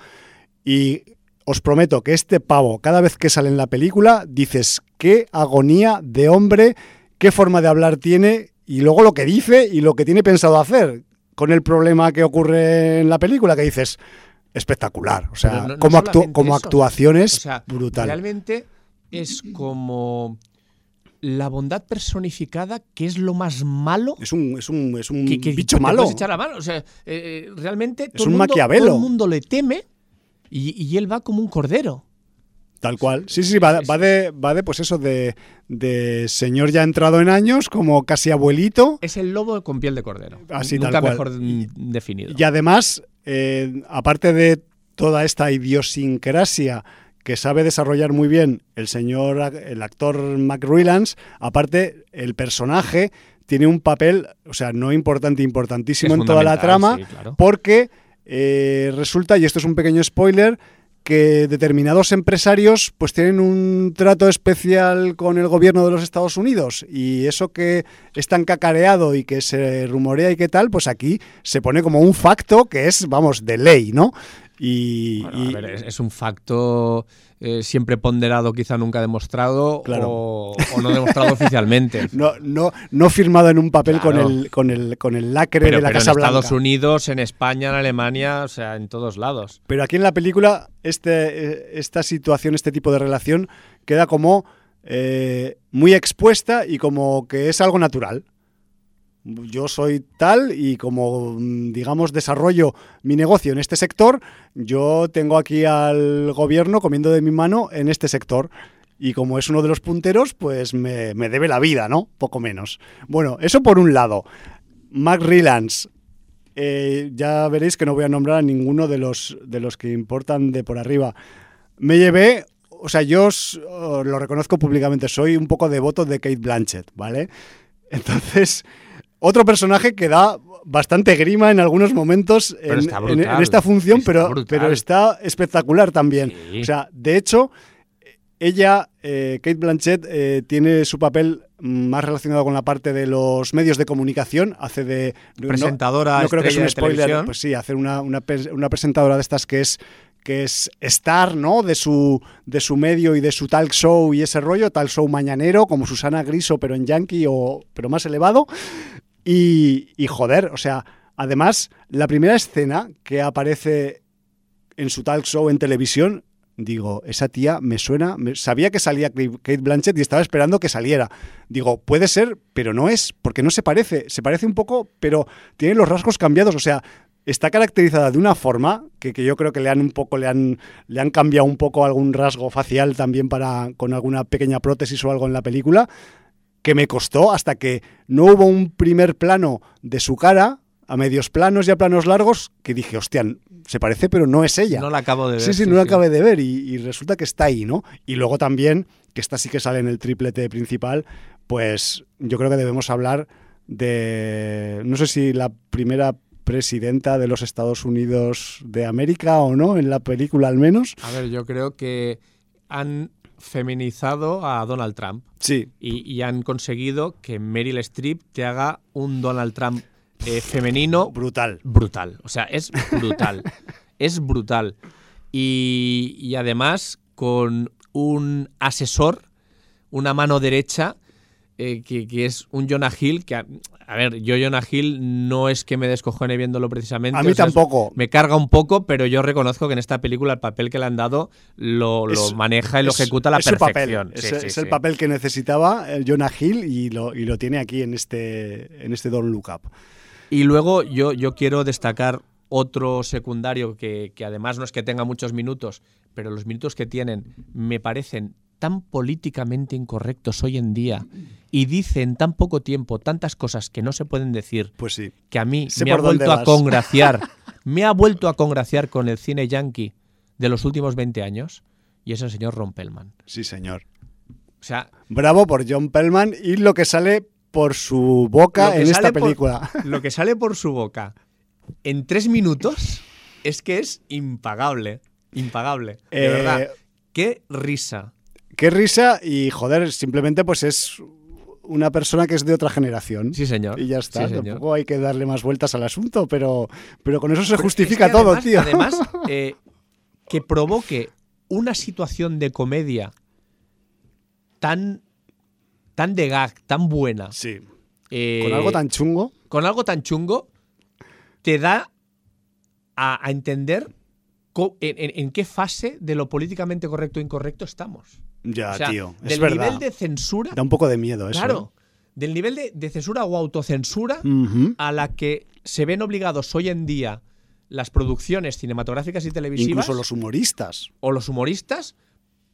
F: y os prometo que este pavo, cada vez que sale en la película, dices qué agonía de hombre, qué forma de hablar tiene y luego lo que dice y lo que tiene pensado hacer con el problema que ocurre en la película, que dices espectacular. O sea,
G: Pero no- no
F: como, actu- actuaciones,
G: O sea,
F: brutal.
G: realmente es como la bondad personificada, que es lo más malo
F: Es un, es un, es un
G: que, que
F: bicho malo.
G: puedes echar la mano. O sea, eh, eh, realmente todo,
F: un
G: el mundo,
F: Maquiavelo.
G: todo el mundo le teme y, y él va como un cordero.
F: Tal cual. Sí, sí, va, va de, va de, pues eso, de, de señor ya entrado en años, como casi abuelito.
G: Es el lobo con piel de cordero.
F: Así,
G: Nunca
F: tal cual.
G: mejor definido.
F: Y además, eh, aparte de toda esta idiosincrasia que sabe desarrollar muy bien el señor, el actor Mac Rylance, aparte el personaje tiene un papel, o sea, no importante, importantísimo
G: Es
F: en toda la trama,
G: sí, claro.
F: porque eh, resulta, y esto es un pequeño spoiler, que determinados empresarios pues tienen un trato especial con el gobierno de los Estados Unidos y eso que es tan cacareado y que se rumorea y qué tal, pues aquí se pone como un facto que es, vamos, de ley, ¿no? Y,
G: Bueno, a ver, es, es un facto eh, siempre ponderado, quizá nunca demostrado
F: Claro.
G: o, o no demostrado <laughs> oficialmente.
F: no, no, no firmado en un papel
G: Claro.
F: con, el, con, el, con el lacre
G: Pero,
F: de la
G: pero
F: Casa
G: en
F: Blanca.
G: Estados Unidos, en España, en Alemania, o sea, en todos lados.
F: Pero aquí en la película, este, eh, esta situación, este tipo de relación, queda como eh, muy expuesta y como que es algo natural. Yo soy tal y como, mm, digamos, desarrollo mi negocio en este sector, yo tengo aquí al gobierno comiendo de mi mano en este sector. Y como es uno de los punteros, pues me, me debe la vida, ¿no? Poco menos. Bueno, eso por un lado. Mac Rylance, eh, ya veréis que no voy a nombrar a ninguno de los, de los que importan de por arriba. Me llevé, o sea, yo os- os lo reconozco públicamente, soy un poco devoto de Kate Blanchett, ¿vale? Entonces, otro personaje que da bastante grima en algunos momentos en, en- en esta función,
G: Está
F: pero,
G: brutal.
F: pero está espectacular también.
G: Sí.
F: O sea, de hecho, ella, eh, Kate Blanchett, eh, tiene su papel más relacionado con la parte de los medios de comunicación, hace de... no-
G: Presentadora,
F: no creo que es un spoiler, pues sí, hacer una, una, una presentadora de estas que es que es star, ¿no? De su, de su medio y de su talk show y ese rollo, talk show mañanero, como Susana Griso, pero en yankee o pero más elevado. Y, joder, o sea, además, la primera escena que aparece en su talk show en televisión, digo, esa tía me suena, me- sabía que salía Kate Blanchett y estaba esperando que saliera. Digo, puede ser, pero no es, porque no se parece, se parece un poco, pero tiene los rasgos cambiados, o sea, está caracterizada de una forma que, que yo creo que le han un poco, le han, le han cambiado un poco algún rasgo facial también para, con alguna pequeña prótesis o algo en la película, que me costó hasta que no hubo un primer plano de su cara, a medios planos y a planos largos, que dije, hostia, se parece, pero no es ella.
G: No la acabo de ver.
F: Sí, sí, no la acabé de ver y, y resulta que está ahí, ¿no? Y luego también, que esta sí que sale en el triplete principal, pues yo creo que debemos hablar de, no sé si la primera presidenta de los Estados Unidos de América o no, en la película al menos.
G: A ver, yo creo que han feminizado a Donald Trump
F: Sí,
G: y, y han conseguido que Meryl Streep te haga un Donald Trump eh, femenino
F: brutal.
G: brutal. O sea, es brutal. <laughs> es brutal. Y, y además con un asesor, una mano derecha, eh, que, que es un Jonah Hill, que a, a ver, yo Jonah Hill no es que me descojone viéndolo precisamente.
F: A mí
G: o sea, es-
F: tampoco.
G: Me carga un poco, pero yo reconozco que en esta película el papel que le han dado lo, lo
F: Es-
G: maneja y lo
F: es-
G: ejercuta a la
F: es su papel,
G: perfección.
F: Es,
G: Sí, sí,
F: es
G: sí.
F: el papel que necesitaba el Jonah Hill y lo, y lo tiene aquí en este, en este Don't Look Up.
G: Y luego yo, yo quiero destacar otro secundario que, que además no es que tenga muchos minutos, pero los minutos que tienen me parecen tan políticamente incorrectos hoy en día y dice en tan poco tiempo tantas cosas que no se pueden decir
F: Pues sí.
G: que a mí
F: Sé
G: me ha vuelto a congraciar, <laughs> me ha vuelto a congraciar con el cine yankee de los últimos 20 años y es el señor Ron Pellman.
F: Sí, señor.
G: O sea,
F: Bravo por John Pellman y lo que sale por su boca en esta
G: por-
F: película. <laughs>
G: lo que sale por su boca en tres minutos es que es impagable. Impagable. De
F: Eh,
G: verdad. Qué risa.
F: Qué risa y joder, simplemente pues es una persona que es de otra generación.
G: Sí, señor.
F: Y ya está.
G: Sí.
F: Tampoco hay que darle más vueltas al asunto, pero, pero con eso se
G: Pero
F: justifica
G: es que
F: todo,
G: además-
F: tío.
G: Además, <laughs> eh, que provoque una situación de comedia tan, tan de gag, tan buena.
F: sí.
G: eh,
F: Con algo tan chungo.
G: con algo tan chungo, te da a, a entender en- en qué fase de lo políticamente correcto e incorrecto estamos.
F: Ya,
G: O sea,
F: tío. Es
G: del
F: verdad.
G: nivel de censura,
F: Da un poco de miedo eso.
G: claro, del nivel de, de censura o autocensura
F: ¿eh?
G: A la que se ven obligados hoy en día las producciones cinematográficas y televisivas
F: Incluso los humoristas.
G: o los humoristas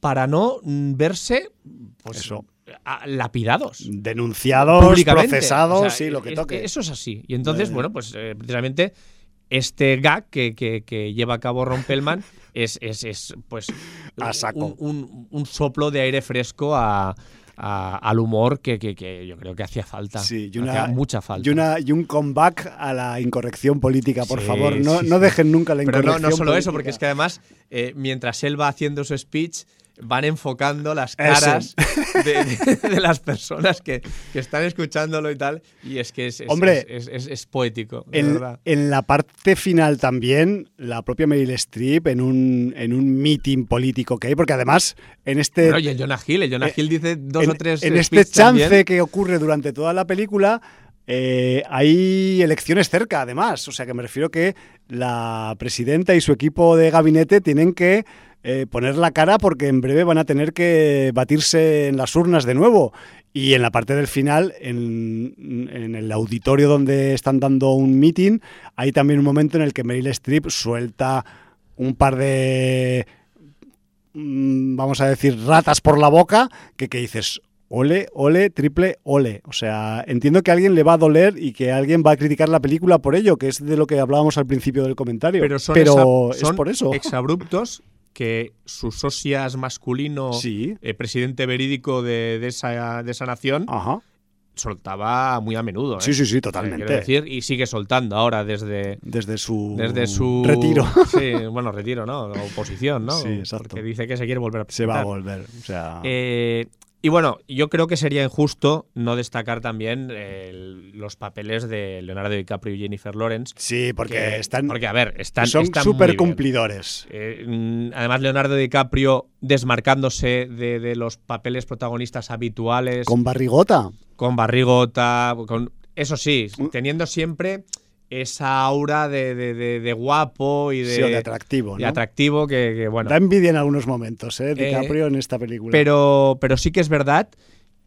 G: para no mm, verse pues,
F: Eso.
G: lapidados
F: Denunciados, procesados,
G: O sea,
F: sí, lo que toque.
G: Eso es así. Y entonces,
F: Eh.
G: bueno, pues eh, precisamente este gag que, que- que lleva a cabo Ron Pellman <laughs> es, es, es, pues
F: A saco.
G: Un, un- un soplo de aire fresco a- a- al humor que, que- que yo creo que hacía falta.
F: Sí, y
G: Hacía
F: una,
G: mucha falta.
F: Y, una, y un comeback a la incorrección política, por
G: Sí,
F: favor. No,
G: sí,
F: no dejen nunca la
G: Pero no,
F: incorrección
G: no solo eso, porque es que además, eh, mientras él va haciendo su speech, van enfocando las
F: Eso.
G: caras <laughs> de, de- de las personas que, que están escuchándolo y tal. Y es que es, es-
F: Hombre,
G: es, poético, de
F: En,
G: verdad.
F: en la parte final también, la propia Meryl Streep en un, en un meeting político que hay, porque además en este,
G: Bueno, y el Jonah Hill, el Jonah
F: eh,
G: Hill dice dos
F: en,
G: o tres
F: en
G: eh,
F: este
G: speech también.
F: chance que ocurre durante toda la película, eh, hay elecciones cerca además. O sea que me refiero que la presidenta y su equipo de gabinete tienen que eh, poner la cara porque en breve van a tener que batirse en las urnas de nuevo. Y en la parte del final, en, en el auditorio donde están dando un meeting, hay también un momento en el que Meryl Streep suelta un par de, mm, vamos a decir, ratas por la boca, que, que dices, ole, ole, triple ole. O sea, entiendo que a alguien le va a doler y que alguien va a criticar la película por ello, que es de lo que hablábamos al principio del comentario.
G: Pero son,
F: Pero
G: exa-
F: es
G: son
F: por eso.
G: exabruptos que su socias masculino,
F: Sí.
G: eh, presidente verídico de, de esa, de esa nación,
F: Ajá.
G: soltaba muy a menudo. ¿eh?
F: Sí, sí, sí,
G: Eh,
F: totalmente.
G: quiero decir, y sigue soltando ahora desde,
F: Desde su,
G: desde su
F: retiro. <laughs>
G: Sí, <laughs> bueno, retiro, ¿no? Oposición, ¿no?
F: Sí, exacto.
G: Porque dice que se quiere volver a
F: Se va a
G: presentar.
F: volver. O sea,
G: Eh, y bueno, yo creo que sería injusto no destacar también eh, los papeles de Leonardo DiCaprio y Jennifer Lawrence.
F: sí, porque
G: que-
F: están,
G: Porque, a ver, están.
F: son
G: están
F: súper cumplidores.
G: Eh, mm, además, Leonardo DiCaprio desmarcándose de, de los papeles protagonistas habituales, con,
F: Con barrigota.
G: barrigota, con. Eso sí, teniendo siempre esa aura de, de- de- de guapo y de,
F: sí, o de atractivo.
G: atractivo que, que, bueno.
F: Da envidia en algunos momentos, ¿eh? DiCaprio en esta película.
G: Pero, pero sí que es verdad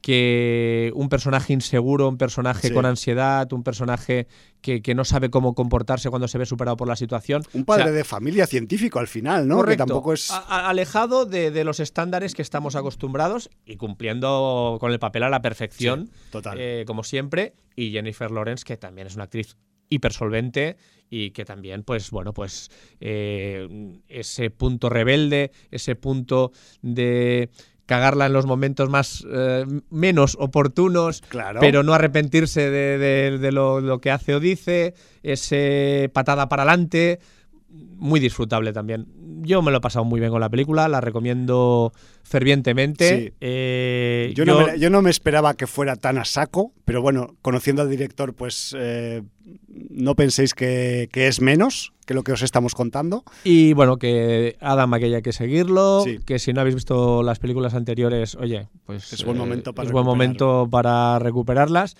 G: que un personaje inseguro, un personaje
F: Sí.
G: con ansiedad, un personaje que, que no sabe cómo comportarse cuando se ve superado por la situación.
F: un padre
G: O sea,
F: de familia científico al final, ¿no?
G: correcto,
F: Que tampoco es.
G: a- alejado de, de los estándares que estamos acostumbrados y cumpliendo con el papel a la perfección,
F: Sí, total.
G: eh, como siempre. Y Jennifer Lawrence, que también es una actriz hipersolvente y que también, pues bueno, pues eh, ese punto rebelde, ese punto de cagarla en los momentos más eh, menos oportunos,
F: Claro.
G: pero no arrepentirse de, de- de lo, lo que hace o dice, ese patada para adelante, muy disfrutable también. Yo me lo he pasado muy bien con la película, la recomiendo fervientemente.
F: Sí.
G: Eh,
F: Yo, no me, yo no me esperaba que fuera tan a saco, pero bueno, conociendo al director, pues eh, no penséis que, que es menos que lo que os estamos contando.
G: Y bueno, que Adam aquí hay que seguirlo,
F: Sí.
G: que si no habéis visto las películas anteriores, oye, pues
F: Es buen momento para
G: es buen momento para recuperarlas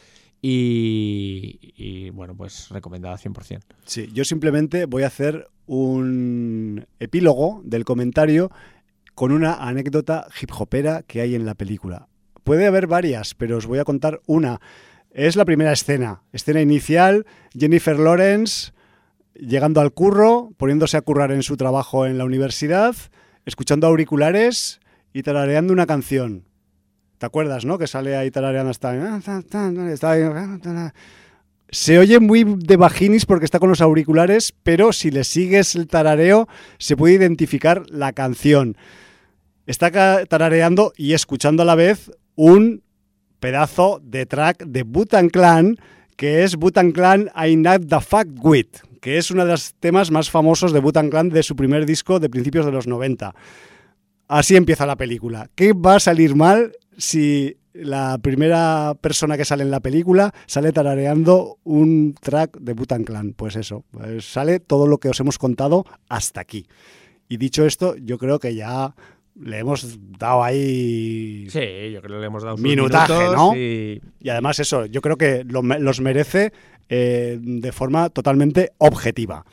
G: y, bueno, pues recomendada 100%.
F: Sí, yo simplemente voy a hacer un epílogo del comentario con una anécdota hip hopera que hay en la película. Puede haber varias, pero os voy a contar una. Es la primera escena. Escena inicial, Jennifer Lawrence llegando al curro, poniéndose a currar en su trabajo en la universidad, escuchando auriculares y tarareando una canción. ¿Te acuerdas, no? Que sale ahí tarareando hasta... está ahí- se oye muy de vaginis porque está con los auriculares, pero si le sigues el tarareo se puede identificar la canción. Está tarareando y escuchando a la vez un pedazo de track de Butan Clan, que es Butan Clan I Not The Fuck With, que es uno de los temas más famosos de Butan Clan de su primer disco de principios de los 90. Así empieza la película. ¿Qué va a salir mal si la primera persona que sale en la película sale tarareando un track de Butan Clan? Pues eso, pues sale todo lo que os hemos contado hasta aquí. Y dicho esto, yo creo que ya le hemos dado ahí...
G: Sí, yo creo que le hemos dado
F: Minutaje,
G: minutos
F: ¿no?
G: y-
F: Y además eso, yo creo que los merece eh, de forma totalmente objetiva.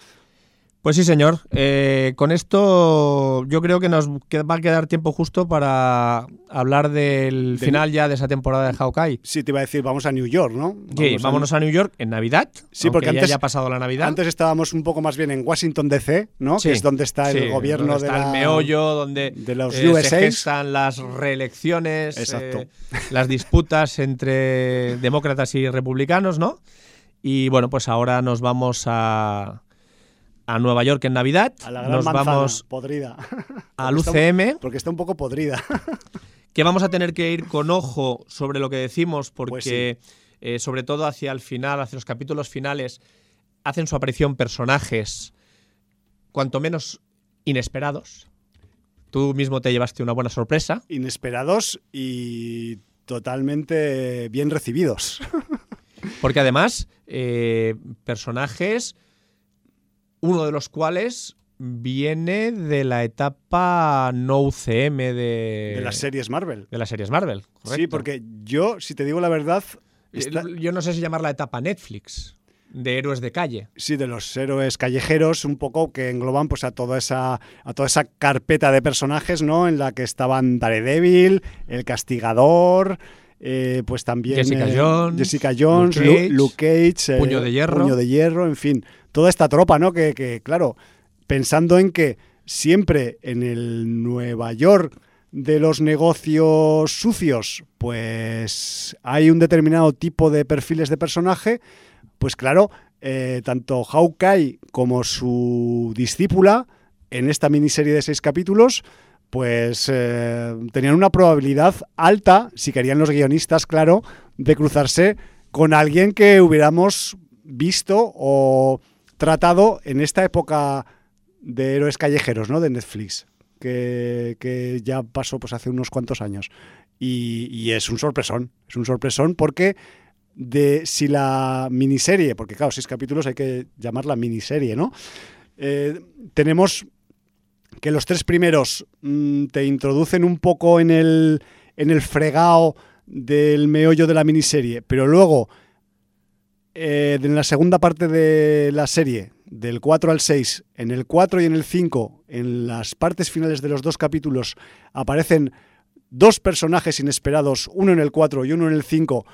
G: Pues sí, señor. Eh, con esto yo creo que nos va a quedar tiempo justo para hablar del
F: Del-
G: final ya de esa temporada de Hawkeye.
F: Sí, te iba a decir, vamos a New York, ¿no?
G: Sí,
F: Vamos a-
G: vámonos a New York en Navidad.
F: Sí, porque
G: ya
F: antes-
G: haya pasado la Navidad.
F: Antes estábamos un poco más bien en Washington DC, ¿no?
G: Sí,
F: Que es donde está
G: sí,
F: el gobierno
G: donde
F: de
G: está
F: la-
G: el meollo, donde
F: de los
G: eh,
F: USAs.
G: se gestan las reelecciones,
F: Exacto.
G: eh, las disputas entre demócratas y republicanos, ¿no? Y bueno, pues ahora nos vamos a, a Nueva York en Navidad.
F: A la gran
G: nos
F: manzana,
G: vamos
F: podrida.
G: al
F: Porque está-
G: UCM.
F: porque está un poco podrida. <laughs>
G: que vamos a tener que ir con ojo sobre lo que decimos, porque
F: Pues sí.
G: eh, sobre todo hacia el final, hacia los capítulos finales, hacen su aparición personajes cuanto menos inesperados. Tú mismo te llevaste una buena sorpresa.
F: Inesperados y totalmente bien recibidos. <laughs>
G: Porque además, eh, personajes, uno de los cuales viene de la etapa no UCM de,
F: de las series Marvel.
G: de las series Marvel.
F: Sí, porque yo, si te digo la verdad,
G: Eh,
F: esta-
G: Yo no sé si llamarla etapa Netflix. de héroes de calle.
F: Sí, de los héroes callejeros, un poco que engloban pues a toda esa a toda esa carpeta de personajes, ¿no? En la que estaban Daredevil, el Castigador, eh, pues también
G: Jessica
F: eh,
G: Jones,
F: Jessica Jones,
G: Luke
F: Lu-
G: Cage,
F: Luke Cage, eh,
G: Puño de Hierro.
F: Puño de Hierro, en fin, toda esta tropa, ¿no? Que, que, claro, pensando en que siempre en el Nueva York de los negocios sucios, pues hay un determinado tipo de perfiles de personaje, pues claro, eh, tanto Hawkeye como su discípula en esta miniserie de seis capítulos, pues eh, tenían una probabilidad alta, si querían los guionistas, claro, de cruzarse con alguien que hubiéramos visto o tratado en esta época de héroes callejeros, ¿no? De Netflix, que, ya pasó pues hace unos cuantos años. Y, y es un sorpresón, es un sorpresón porque de si la miniserie, porque claro, seis capítulos hay que llamarla miniserie, ¿no? Eh, tenemos que los tres primeros mm, te introducen un poco en el, en el fregado del meollo de la miniserie, pero luego eh, en la segunda parte de la serie, del 4 al 6, en el 4 y en el 5, en las partes finales de los dos capítulos, aparecen dos personajes inesperados, uno en el 4 y uno en el 5,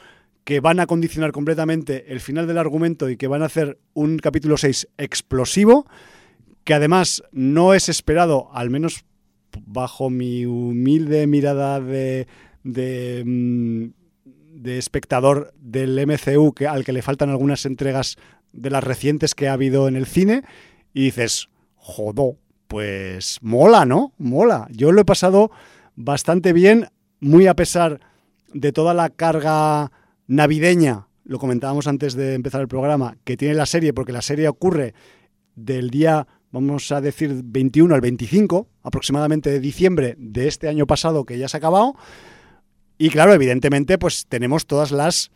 F: que van a condicionar completamente el final del argumento y que van a hacer un capítulo 6 explosivo, que además no es esperado, al menos bajo mi humilde mirada de, de, mm, de espectador del MCU, que, al que le faltan algunas entregas de las recientes que ha habido en el cine, y dices, jodo, pues mola, ¿no? Mola. Yo lo he pasado bastante bien, muy a pesar de toda la carga navideña, lo comentábamos antes de empezar el programa, que tiene la serie, porque la serie ocurre del día, vamos a decir, 21 al 25, aproximadamente de diciembre de este año pasado que ya se ha acabado. Y claro, evidentemente, pues tenemos todas las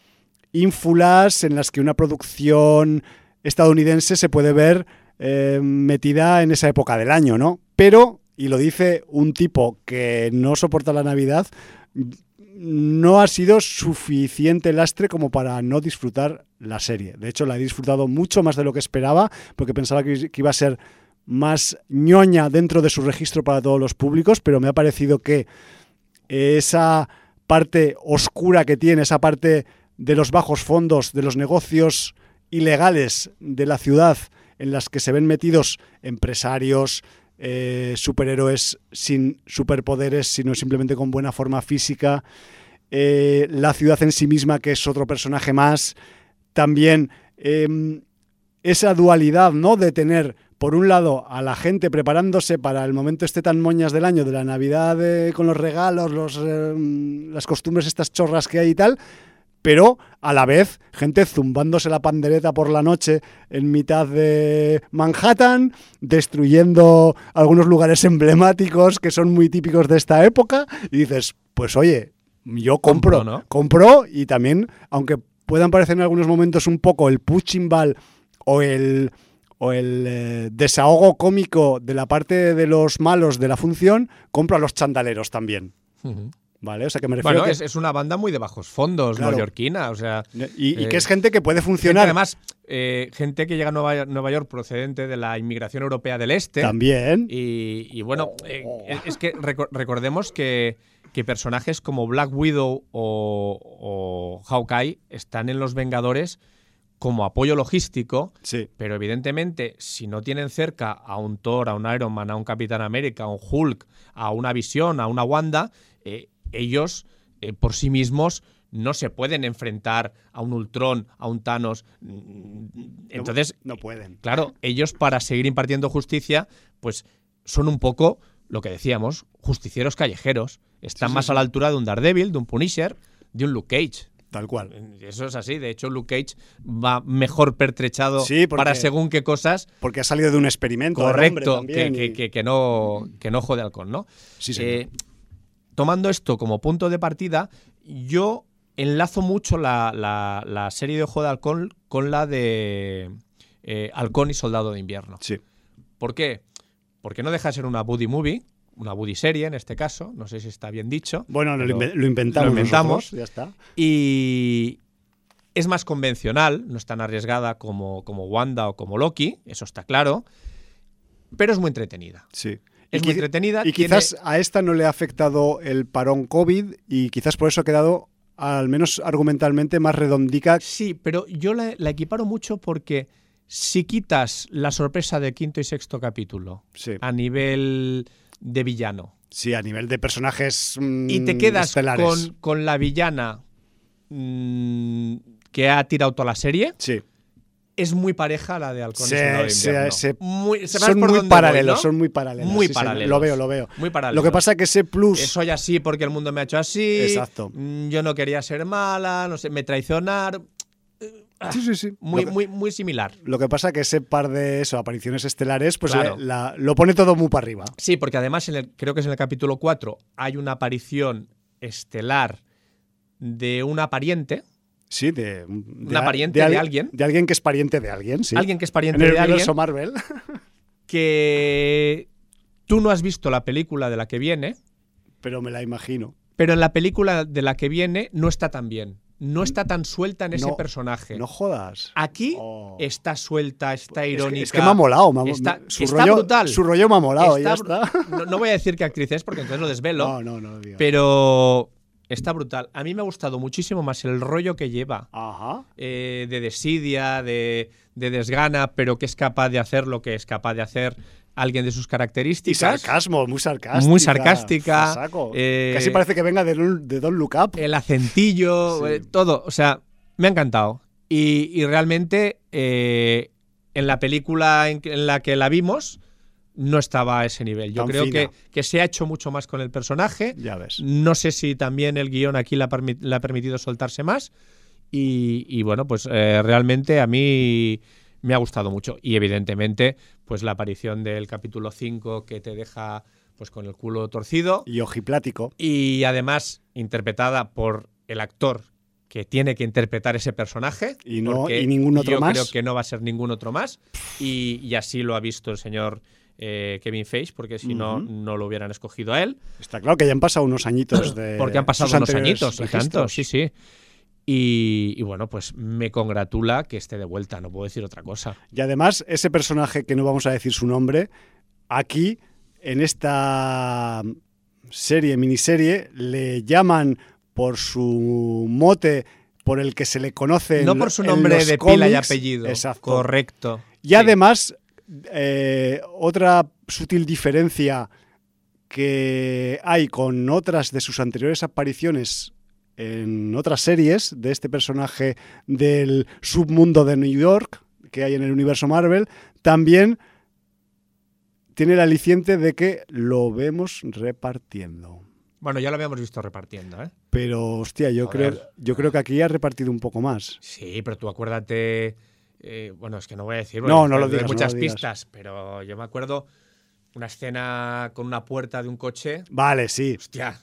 F: ínfulas en las que una producción estadounidense se puede ver eh, metida en esa época del año, ¿no? Pero, y lo dice un tipo que no soporta la Navidad, no ha sido suficiente lastre como para no disfrutar la serie. De hecho, la he disfrutado mucho más de lo que esperaba, porque pensaba que, que iba a ser más ñoña dentro de su registro para todos los públicos, pero me ha parecido que esa parte oscura que tiene, esa parte de los bajos fondos, de los negocios ilegales de la ciudad en las que se ven metidos empresarios, eh, superhéroes sin superpoderes, sino simplemente con buena forma física, eh, la ciudad en sí misma, que es otro personaje más, también eh, esa dualidad, ¿no? De tener, por un lado, a la gente preparándose para el momento este tan moñas del año, de la Navidad eh, con los regalos, los, eh, las costumbres, estas chorras que hay y tal, pero a la vez gente zumbándose la pandereta por la noche en mitad de Manhattan, destruyendo algunos lugares <laughs> emblemáticos que son muy típicos de esta época, y dices, pues oye, yo compro,
G: Compro, ¿no?
F: compro y también, aunque puedan parecer en algunos momentos un poco el punching ball o el o el eh, desahogo cómico de la parte de los malos de la función, compro a los chandaleros también. ¿Vale? O sea que me refiero
G: Bueno,
F: que-
G: es, es una banda muy de bajos fondos,
F: Claro.
G: neoyorquina, o sea...
F: y, y
G: eh,
F: que es gente que puede funcionar
G: además, eh, gente que llega a Nueva, Nueva York procedente de la inmigración europea del Este.
F: también.
G: Y, y bueno, eh, es- que reco- recordemos que, que personajes como Black Widow o, o Hawkeye están en Los Vengadores como apoyo logístico,
F: Sí.
G: pero evidentemente si no tienen cerca a un Thor, a un Iron Man, a un Capitán América, a un Hulk, a una Visión, a una Wanda, eh, ellos eh, por sí mismos no se pueden enfrentar a un Ultron, a un Thanos. Mm, Entonces,
F: no pueden.
G: Claro, ellos para seguir impartiendo justicia, pues son un poco lo que decíamos, justicieros callejeros. Están más a la altura de un Daredevil, de un Punisher, de un Luke Cage.
F: Tal cual.
G: Eso es así. De hecho, Luke Cage va mejor pertrechado
F: Sí, porque-
G: para según qué cosas.
F: Porque ha salido de un experimento.
G: Correcto, que,
F: también,
G: que-
F: y-
G: que- que no, que no jode halcón, ¿no?
F: Sí.
G: Eh, tomando esto como punto de partida, yo enlazo mucho la, la- la serie de Ojo de Halcón con la de eh, Halcón y Soldado de Invierno.
F: Sí.
G: ¿Por qué? Porque no deja de ser una buddy movie, una buddy serie en este caso, no sé si está bien dicho.
F: Bueno, lo,
G: pero
F: inve- lo inventamos.
G: lo inventamos.
F: nosotros, ya está.
G: Y, Es más convencional, no es tan arriesgada como, como Wanda o como Loki, eso está claro, pero es muy entretenida.
F: Sí.
G: Es
F: Y
G: muy entretenida.
F: Y
G: tiene-
F: quizás a esta no le ha afectado el parón COVID y quizás por eso ha quedado, al menos argumentalmente, más redondica.
G: Sí, pero yo la, la equiparo mucho porque si quitas la sorpresa del quinto y sexto capítulo
F: Sí,
G: a nivel de villano
F: sí a nivel de personajes mm,
G: y te quedas con, con la villana mm, que ha tirado toda la serie,
F: Sí,
G: es muy pareja a la de Halcón Muy- ¿sabes
F: son muy
G: voy,
F: paralelos,
G: no?
F: son muy paralelos.
G: Muy
F: sí,
G: paralelos.
F: Lo veo, lo veo.
G: Muy paralelos.
F: Lo que pasa es que ese plus.
G: Soy así porque el mundo me ha hecho así.
F: Exacto.
G: mm, Yo no quería ser mala, no sé, me traicionar.
F: Sí, sí, sí.
G: Muy,
F: que,
G: muy, muy similar.
F: lo que pasa es que ese par de eso, apariciones estelares, pues
G: Claro.
F: la- lo pone todo muy para arriba.
G: Sí, porque además en el- creo que es en el capítulo 4 hay una aparición estelar de una pariente,
F: Sí, de. de
G: Una pariente de
F: al-
G: alguien.
F: De alguien que es pariente de alguien, sí.
G: alguien que es
F: en
G: pariente
F: el
G: de alguien,
F: Marvel. <laughs>
G: que tú no has visto la película de la que viene,
F: Pero me la imagino.
G: pero en la película de la que viene no está tan bien. No está tan suelta en ese
F: No,
G: personaje.
F: No jodas.
G: Aquí
F: Oh.
G: está suelta, está
F: Es que-
G: irónica.
F: Es que, me ha molado. me ha-
G: Está,
F: su,
G: está
F: rollo,
G: brutal.
F: su rollo me ha molado. y ya
G: Está
F: está. <laughs>
G: No, no voy a decir qué actriz es porque entonces lo desvelo.
F: No, no, no.
G: Pero está brutal. A mí me ha gustado muchísimo más el rollo que lleva.
F: Ajá.
G: eh, de desidia, de, de desgana, pero que es capaz de hacer lo que es capaz de hacer alguien de sus
F: Y
G: características.
F: sarcasmo, muy sarcástica.
G: Muy sarcástica,
F: saco.
G: eh,
F: Casi parece que venga de, Don't Look Up.
G: El acentillo,
F: Sí.
G: eh, todo. O sea, me ha encantado. Y, y realmente eh, en la película en, la que la vimos no estaba a ese nivel. Yo
F: Tan
G: creo que, que se ha hecho mucho más con el personaje.
F: Ya ves.
G: No sé si también el guion aquí le ha, permitido soltarse más. Y, y bueno, pues realmente a mí me ha gustado mucho. Y evidentemente, pues la aparición del capítulo 5 que te deja pues con el culo torcido.
F: Y ojiplático.
G: Y además interpretada por el actor que tiene que interpretar ese personaje.
F: Y no- y ningún otro
G: yo
F: más.
G: creo que no va a ser ningún otro más. Y, y así lo ha visto el señor eh, Kevin Feige, porque si no, no lo hubieran escogido a él.
F: Está claro que ya han pasado unos añitos <clears throat> de.
G: Porque han pasado unos añitos y tanto, sí, sí. Y, y bueno, pues me congratula que esté de vuelta, no puedo decir otra cosa.
F: Y además, ese personaje que no vamos a decir su nombre, aquí, en esta serie, miniserie, le llaman por su mote por el que se le conoce. en
G: no por su nombre de pila y apellido.
F: Exacto.
G: Correcto.
F: Y
G: Sí.
F: además, eh, otra sutil diferencia que hay con otras de sus anteriores apariciones en otras series de este personaje del submundo de New York que hay en el universo Marvel, también tiene el aliciente de que lo vemos repartiendo.
G: Bueno, ya lo habíamos visto repartiendo, ¿eh?
F: Pero, hostia, yo creo, yo creo que aquí ha repartido un poco más.
G: Sí, pero tú acuérdate. eh, bueno, es que no voy a decir.
F: No, no lo digas, no
G: muchas
F: lo digas.
G: pistas, pero yo me acuerdo una escena con una puerta de un coche.
F: Vale, sí.
G: Hostia.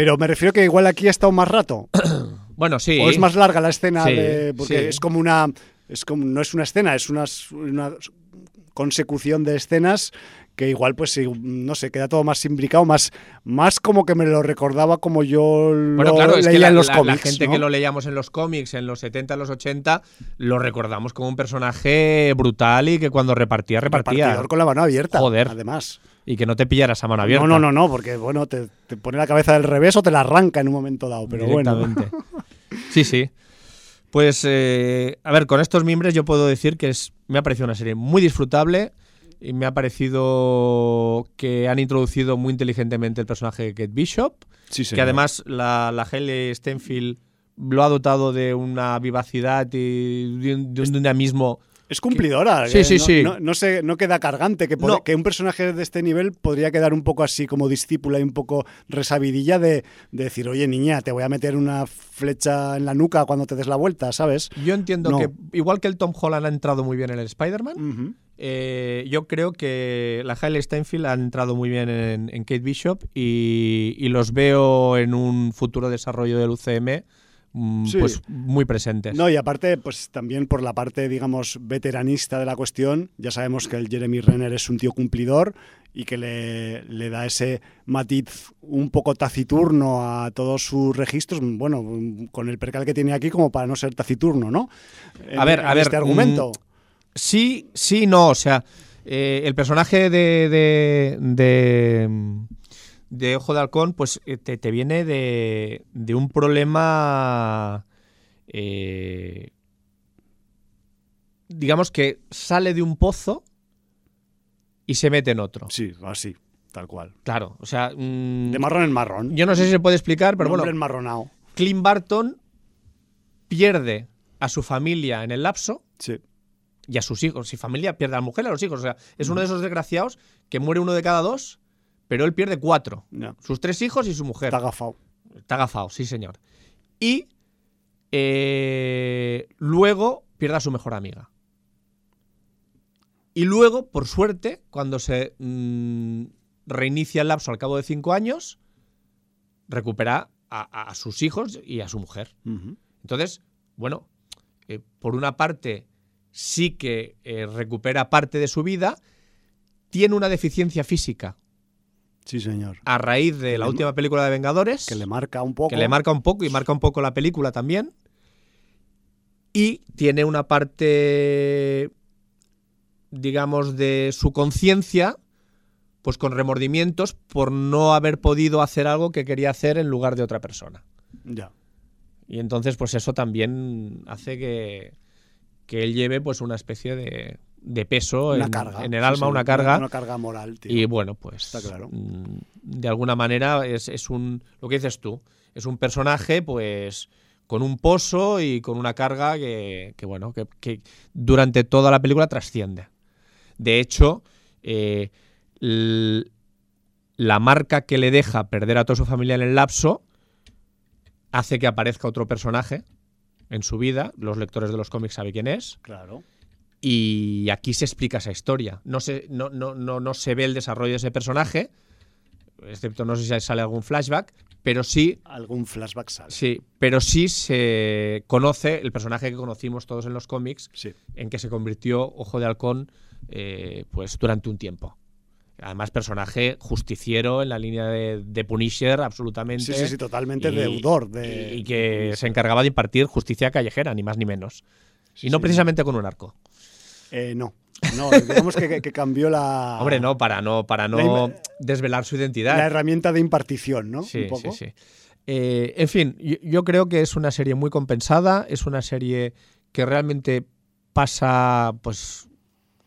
F: Pero me refiero que igual aquí ha estado más rato. <coughs>
G: Bueno, sí.
F: O es más larga la escena
G: Sí,
F: de- porque
G: sí.
F: es como una es como no es una escena, es una, una consecución de escenas que igual pues no sé, queda todo más imbricado, más más como que me lo recordaba como yo
G: Bueno,
F: lo
G: claro, es
F: leía
G: que la,
F: en los
G: la- la
F: cómics,
G: gente
F: ¿no?
G: que lo leíamos en los cómics en los 70, en los 80, lo recordamos como un personaje brutal y que cuando repartía, repartía.
F: Repartidor con la mano abierta,
G: Joder.
F: además.
G: Y que no te pillaras a mano abierta.
F: No, no, no, no, porque bueno, te, te pone la cabeza del revés o te la arranca en un momento dado, pero bueno. <laughs>
G: Sí, sí. Pues, eh, a ver, con estos mimbres yo puedo decir que es, me ha parecido una serie muy disfrutable y me ha parecido que han introducido muy inteligentemente el personaje de Kate Bishop,
F: Sí,
G: que
F: señor.
G: además la, la Stenfield lo ha dotado de una vivacidad y de un, de un dinamismo.
F: Es cumplidora.
G: Sí, sí,
F: no,
G: sí.
F: No, no se, no queda cargante. Que, pod-
G: No.
F: que un personaje de este nivel podría quedar un poco así como discípula y un poco resabidilla de, de decir, oye, niña, te voy a meter una flecha en la nuca cuando te des la vuelta, ¿sabes?
G: Yo entiendo que, igual que el Tom Holland ha entrado muy bien en el Spider-Man. Eh, yo creo que la Hailey Steinfeld ha entrado muy bien en, en Kate Bishop y, y los veo en un futuro desarrollo del UCM
F: Sí.
G: pues muy presentes.
F: No, y aparte, pues también por la parte, digamos, veteranista de la cuestión, ya sabemos que el Jeremy Renner es un tío cumplidor y que le, le da ese matiz un poco taciturno a todos sus registros, bueno, con el percal que tiene aquí como para no ser taciturno, ¿no?
G: A ver, a ver,
F: Este argumento.
G: Sí, sí, no. O sea, eh, el personaje de, de, de, de Ojo de Halcón, pues eh, te, te viene de, de un problema. eh, digamos que sale de un pozo y se mete en otro.
F: Sí, así, tal cual.
G: Claro, o sea. mm,
F: De marrón en marrón.
G: yo no sé si se puede explicar, pero
F: Un
G: bueno.
F: enmarronado.
G: Clint Barton pierde a su familia en el lapso
F: Sí.
G: y a sus hijos. Si familia pierde a la mujer y a los hijos. O sea, es uno de esos desgraciados que muere uno de cada dos, pero él pierde cuatro. Sus tres hijos y su mujer.
F: Está agafado.
G: Está agafado, sí, señor. Y eh, luego pierde a su mejor amiga. Y luego, por suerte, cuando se mm, reinicia el lapso al cabo de cinco años, recupera a, a sus hijos y a su mujer. Entonces, bueno, eh, por una parte sí que eh, recupera parte de su vida, tiene una deficiencia física
F: Sí, señor.
G: a raíz de la
F: le-
G: última película de Vengadores,
F: Que le marca un poco.
G: que le marca un poco y marca un poco la película también, y tiene una parte, digamos, de su conciencia, pues con remordimientos por no haber podido hacer algo que quería hacer en lugar de otra persona.
F: Ya.
G: Y entonces, pues eso también hace que, que él lleve pues una especie de, de peso
F: Una
G: en,
F: carga.
G: en el alma,
F: sí,
G: una carga.
F: Una carga moral, tío.
G: y bueno, pues
F: Está claro.
G: mm, de alguna manera es, es un, lo que dices tú, es un personaje pues con un pozo y con una carga que, que, bueno, que, que durante toda la película trasciende. De hecho, eh, la marca que le deja perder a toda su familia en el lapso hace que aparezca otro personaje en su vida. Los lectores de los cómics saben quién es.
F: Claro.
G: Y aquí se explica esa historia. No se, no, no, no, no se ve el desarrollo de ese personaje, excepto no sé si sale algún flashback, pero sí,
F: Algún flashback sale.
G: sí, pero sí se conoce el personaje que conocimos todos en los cómics,
F: Sí.
G: en que se convirtió Ojo de Halcón eh, pues durante un tiempo. Además, personaje justiciero en la línea de, de Punisher, absolutamente.
F: Sí, sí, sí, totalmente
G: Y-
F: deudor de.
G: y que se encargaba de impartir justicia callejera, ni más ni menos.
F: Sí,
G: y no
F: sí.
G: precisamente con un arco.
F: Eh, no. No, digamos que, cambió la.
G: Hombre, no, para no, para no
F: La
G: desvelar su
F: La
G: identidad.
F: herramienta de impartición, ¿no?
G: Sí,
F: Un poco.
G: sí, sí. Eh, en fin, yo, yo creo que es una serie muy compensada, es una serie que realmente pasa, pues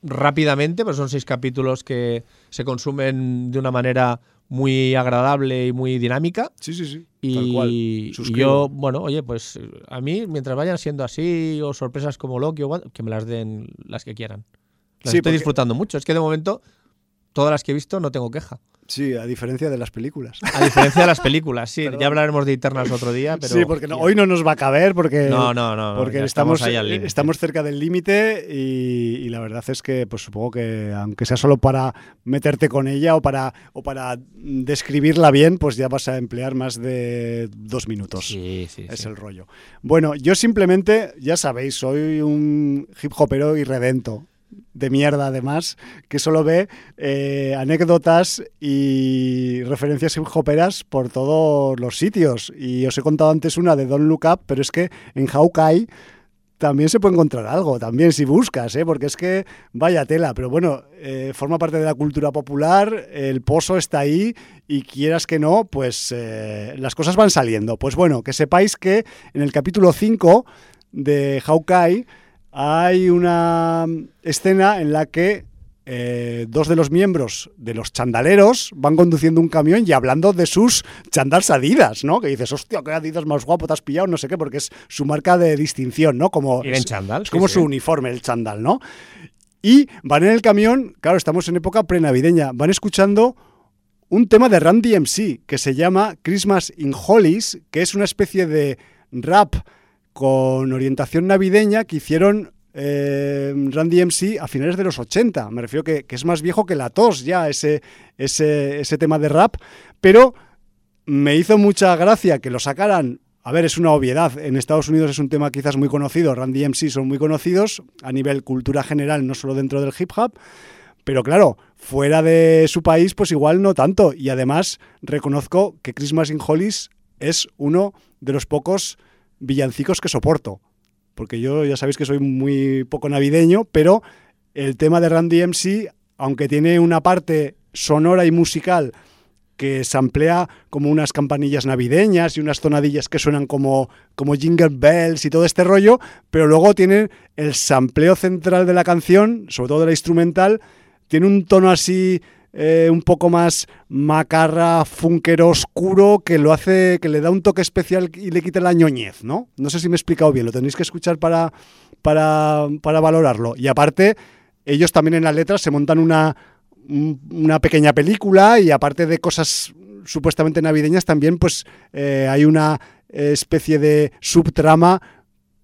G: rápidamente, pues son seis capítulos que se consumen de una manera muy agradable y muy dinámica.
F: Sí, sí, sí. Tal
G: Y,
F: cual.
G: y yo, bueno, oye, pues a mí, mientras vayan siendo así, o sorpresas como Loki, o que me las den las que quieran. Las
F: Sí,
G: estoy
F: porque-
G: disfrutando mucho. Es que de momento, todas las que he visto no tengo queja.
F: Sí, a diferencia de las películas.
G: A diferencia de las películas, sí.
F: Perdón.
G: Ya hablaremos de Eternals otro día, pero.
F: sí, porque no- hoy no nos va a caber porque.
G: No, no, no,
F: Porque estamos,
G: estamos
F: cerca del límite y, y la verdad es que, pues supongo que, aunque sea solo para meterte con ella o para, o para describirla bien, pues ya vas a emplear más de dos minutos.
G: Sí, sí.
F: Es
G: sí.
F: el rollo. Bueno, yo simplemente, ya sabéis, soy un hip hopero irredento. De mierda, además, que solo ve eh, anécdotas y referencias hoperas por todos los sitios. Y os he contado antes una de Don't Look Up, pero es que en Hawkeye también se puede encontrar algo, también si buscas, ¿eh? porque es que vaya tela, pero bueno, eh, forma parte de la cultura popular, el pozo está ahí y quieras que no, pues eh, las cosas van saliendo. Pues bueno, que sepáis que en el capítulo 5 de Hawkeye hay una escena en la que eh, dos de los miembros de los chandaleros van conduciendo un camión y hablando de sus chandals Adidas, ¿no? Que dices, hostia, qué Adidas más guapo te has pillado, no sé qué, porque es su marca de distinción, ¿no? Como, es- es como
G: sí.
F: su uniforme, el chandal, ¿no? Y van en el camión, claro, estamos en época prenavideña, van escuchando un tema de Randy MC que se llama Christmas in Hollies, que es una especie de rap con orientación navideña que hicieron eh, Randy MC a finales de los 80. Me refiero que, que es más viejo que la tos ya ese, ese, tema de rap, pero me hizo mucha gracia que lo sacaran a ver, es una obviedad. En Estados Unidos es un tema quizás muy conocido, Randy MC son muy conocidos a nivel cultura general, no solo dentro del hip hop, pero claro, fuera de su país, pues igual no tanto. Y además reconozco que Christmas in Hollies es uno de los pocos villancicos que soporto. Porque yo ya sabéis que soy muy poco navideño, pero el tema de Randy MC, aunque tiene una parte sonora y musical que se emplea como unas campanillas navideñas y unas tonadillas que suenan como, como jingle bells y todo este rollo, pero luego tiene el sampleo central de la canción, sobre todo de la instrumental, tiene un tono así eh, un poco más macarra, funkero, oscuro, que lo hace, que le da un toque especial y le quita la ñoñez, ¿no? No sé si me he explicado bien, lo tenéis que escuchar para, para, para valorarlo. Y aparte, ellos también en las letras se montan una, una pequeña película y aparte de cosas supuestamente navideñas, también pues eh, hay una especie de subtrama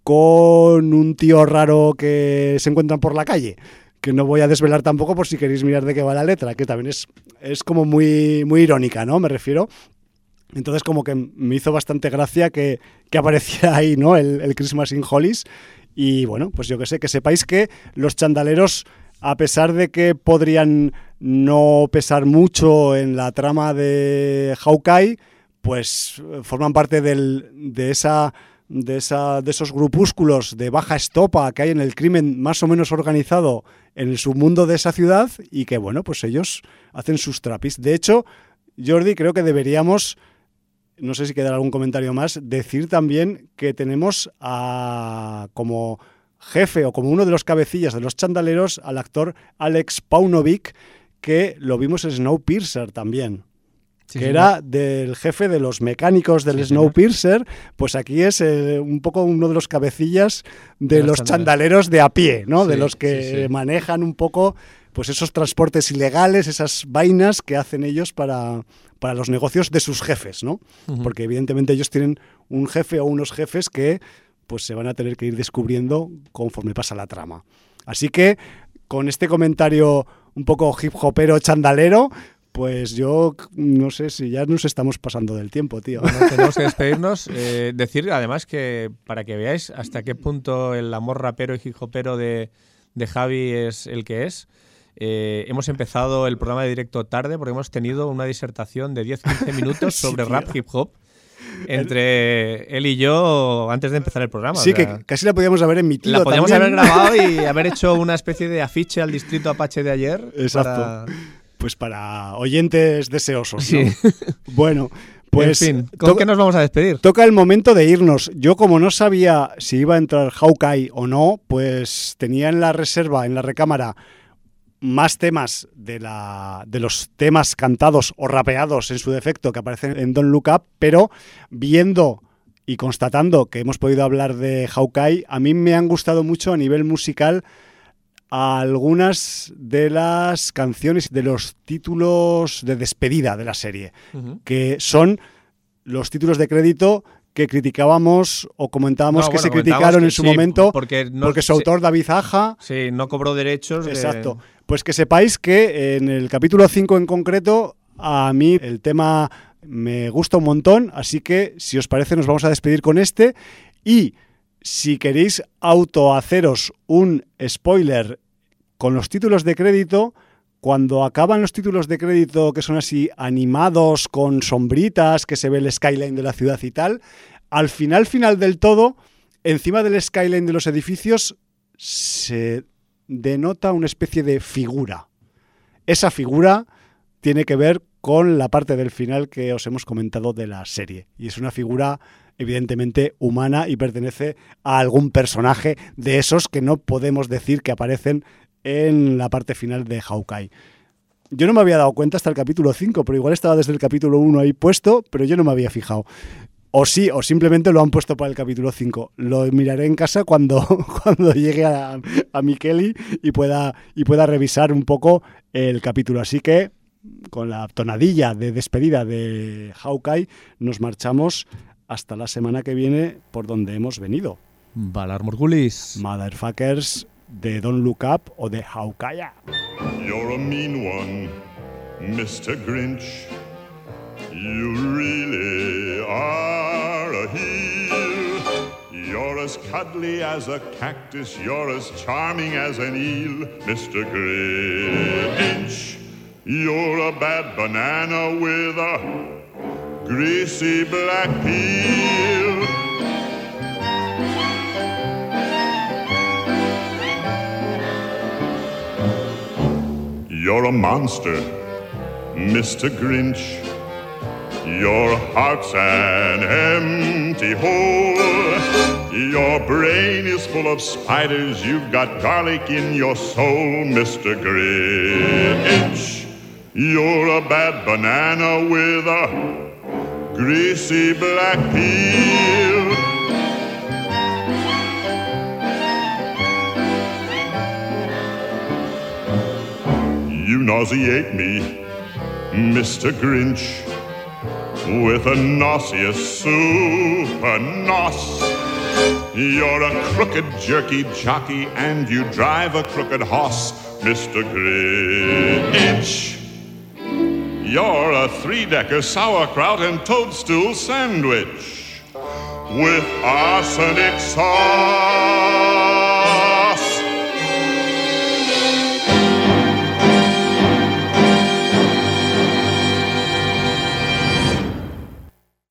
F: con un tío raro que se encuentran por la calle que no voy a desvelar tampoco por si queréis mirar de qué va la letra, que también es, es como muy, muy irónica, ¿no? Me refiero. Entonces como que me hizo bastante gracia que, que apareciera <laughs> ahí, ¿no? El, el, Christmas in Hollies. Y bueno, pues yo que sé, que sepáis que los chandaleros, a pesar de que podrían no pesar mucho en la trama de Hawkeye, pues forman parte del, de esa de, esa, de esos grupúsculos de baja estopa que hay en el crimen más o menos organizado en el submundo de esa ciudad y que, bueno, pues ellos hacen sus trapis. De hecho, Jordi, creo que deberíamos, no sé si queda algún comentario más, decir también que tenemos a, como jefe o como uno de los cabecillas de los chandaleros al actor Alex Paunovic, que lo vimos en Snowpiercer también. Sí, que sí, era no. del jefe de los mecánicos del sí, Snowpiercer, pues aquí es eh, un poco uno de los cabecillas de, de los chandaleros de a pie, ¿no? de los que manejan un poco pues esos transportes ilegales, esas vainas que hacen ellos para, para los negocios de sus jefes, ¿no? Uh -huh. Porque evidentemente ellos tienen un jefe o unos jefes que pues se van a tener que ir descubriendo conforme pasa la trama. Así que con este comentario un poco hip hopero chandalero, pues yo no sé si ya nos estamos pasando del tiempo, tío.
G: Bueno, tenemos que despedirnos. <laughs> Eh, decir además que para que veáis hasta qué punto el amor rapero y hip hopero de, de Javi es el que es. Eh, hemos empezado el programa de directo tarde porque hemos tenido una disertación de 10-15 minutos <laughs> sobre sí, rap hip hop entre él y yo antes de empezar el programa.
F: Sí, o sea, que casi la podíamos haber emitido.
G: La podíamos
F: también.
G: haber grabado y <laughs> haber hecho una especie de afiche al distrito Apache de ayer.
F: Exacto. Para pues para oyentes deseosos. Sí. ¿no? <laughs> bueno, pues.
G: En fin, ¿con qué nos vamos a despedir?
F: Toca el momento de irnos. Yo, como no sabía si iba a entrar Hawkeye o no, pues tenía en la reserva, en la recámara, más temas de, la, de los temas cantados o rapeados en su defecto que aparecen en Don't Look Up, pero viendo y constatando que hemos podido hablar de Hawkeye, a mí me han gustado mucho a nivel musical a algunas de las canciones de los títulos de despedida de la serie, uh -huh. que son los títulos de crédito que criticábamos o comentábamos no, que bueno, se criticaron que en su sí, momento
G: porque, no,
F: porque su autor David Aja
G: sí, no cobró derechos
F: exacto de... pues que sepáis que en el capítulo 5 en concreto a mí el tema me gusta un montón así que si os parece nos vamos a despedir con este y si queréis autohaceros un spoiler con los títulos de crédito, cuando acaban los títulos de crédito que son así animados, con sombritas, que se ve el skyline de la ciudad y tal, al final, final del todo, encima del skyline de los edificios, se denota una especie de figura. Esa figura tiene que ver con la parte del final que os hemos comentado de la serie. Y es una figura evidentemente humana y pertenece a algún personaje de esos que no podemos decir que aparecen en la parte final de Hawkeye. Yo no me había dado cuenta hasta el capítulo 5, pero igual estaba desde el capítulo 1 ahí puesto, pero yo no me había fijado. O sí, o simplemente lo han puesto para el capítulo 5. Lo miraré en casa cuando, <laughs> cuando llegue a, a Mikeli y pueda, y pueda revisar un poco el capítulo. Así que, con la tonadilla de despedida de Hawkeye, nos marchamos hasta la semana que viene por donde hemos venido.
G: Valar Morgulis.
F: Motherfuckers de Don't Look Up o de Hawkeye.
A: You're a mean one, Mr. Grinch. You really are a hero. cuddly as a cactus. You're as charming as an eel, Mr. Grinch. You're a bad banana with a greasy black peel. You're a monster, Mr. Grinch. Your heart's an empty hole. Your brain is full of spiders. You've got garlic in your soul, Mr. Grinch. You're a bad banana with a greasy black peel. You nauseate me, Mr. Grinch, with a nauseous super nos. You're a crooked, jerky jockey, and you drive a crooked horse, Mr. Grinch. You're a three decker sauerkraut and toadstool sandwich with arsenic sauce.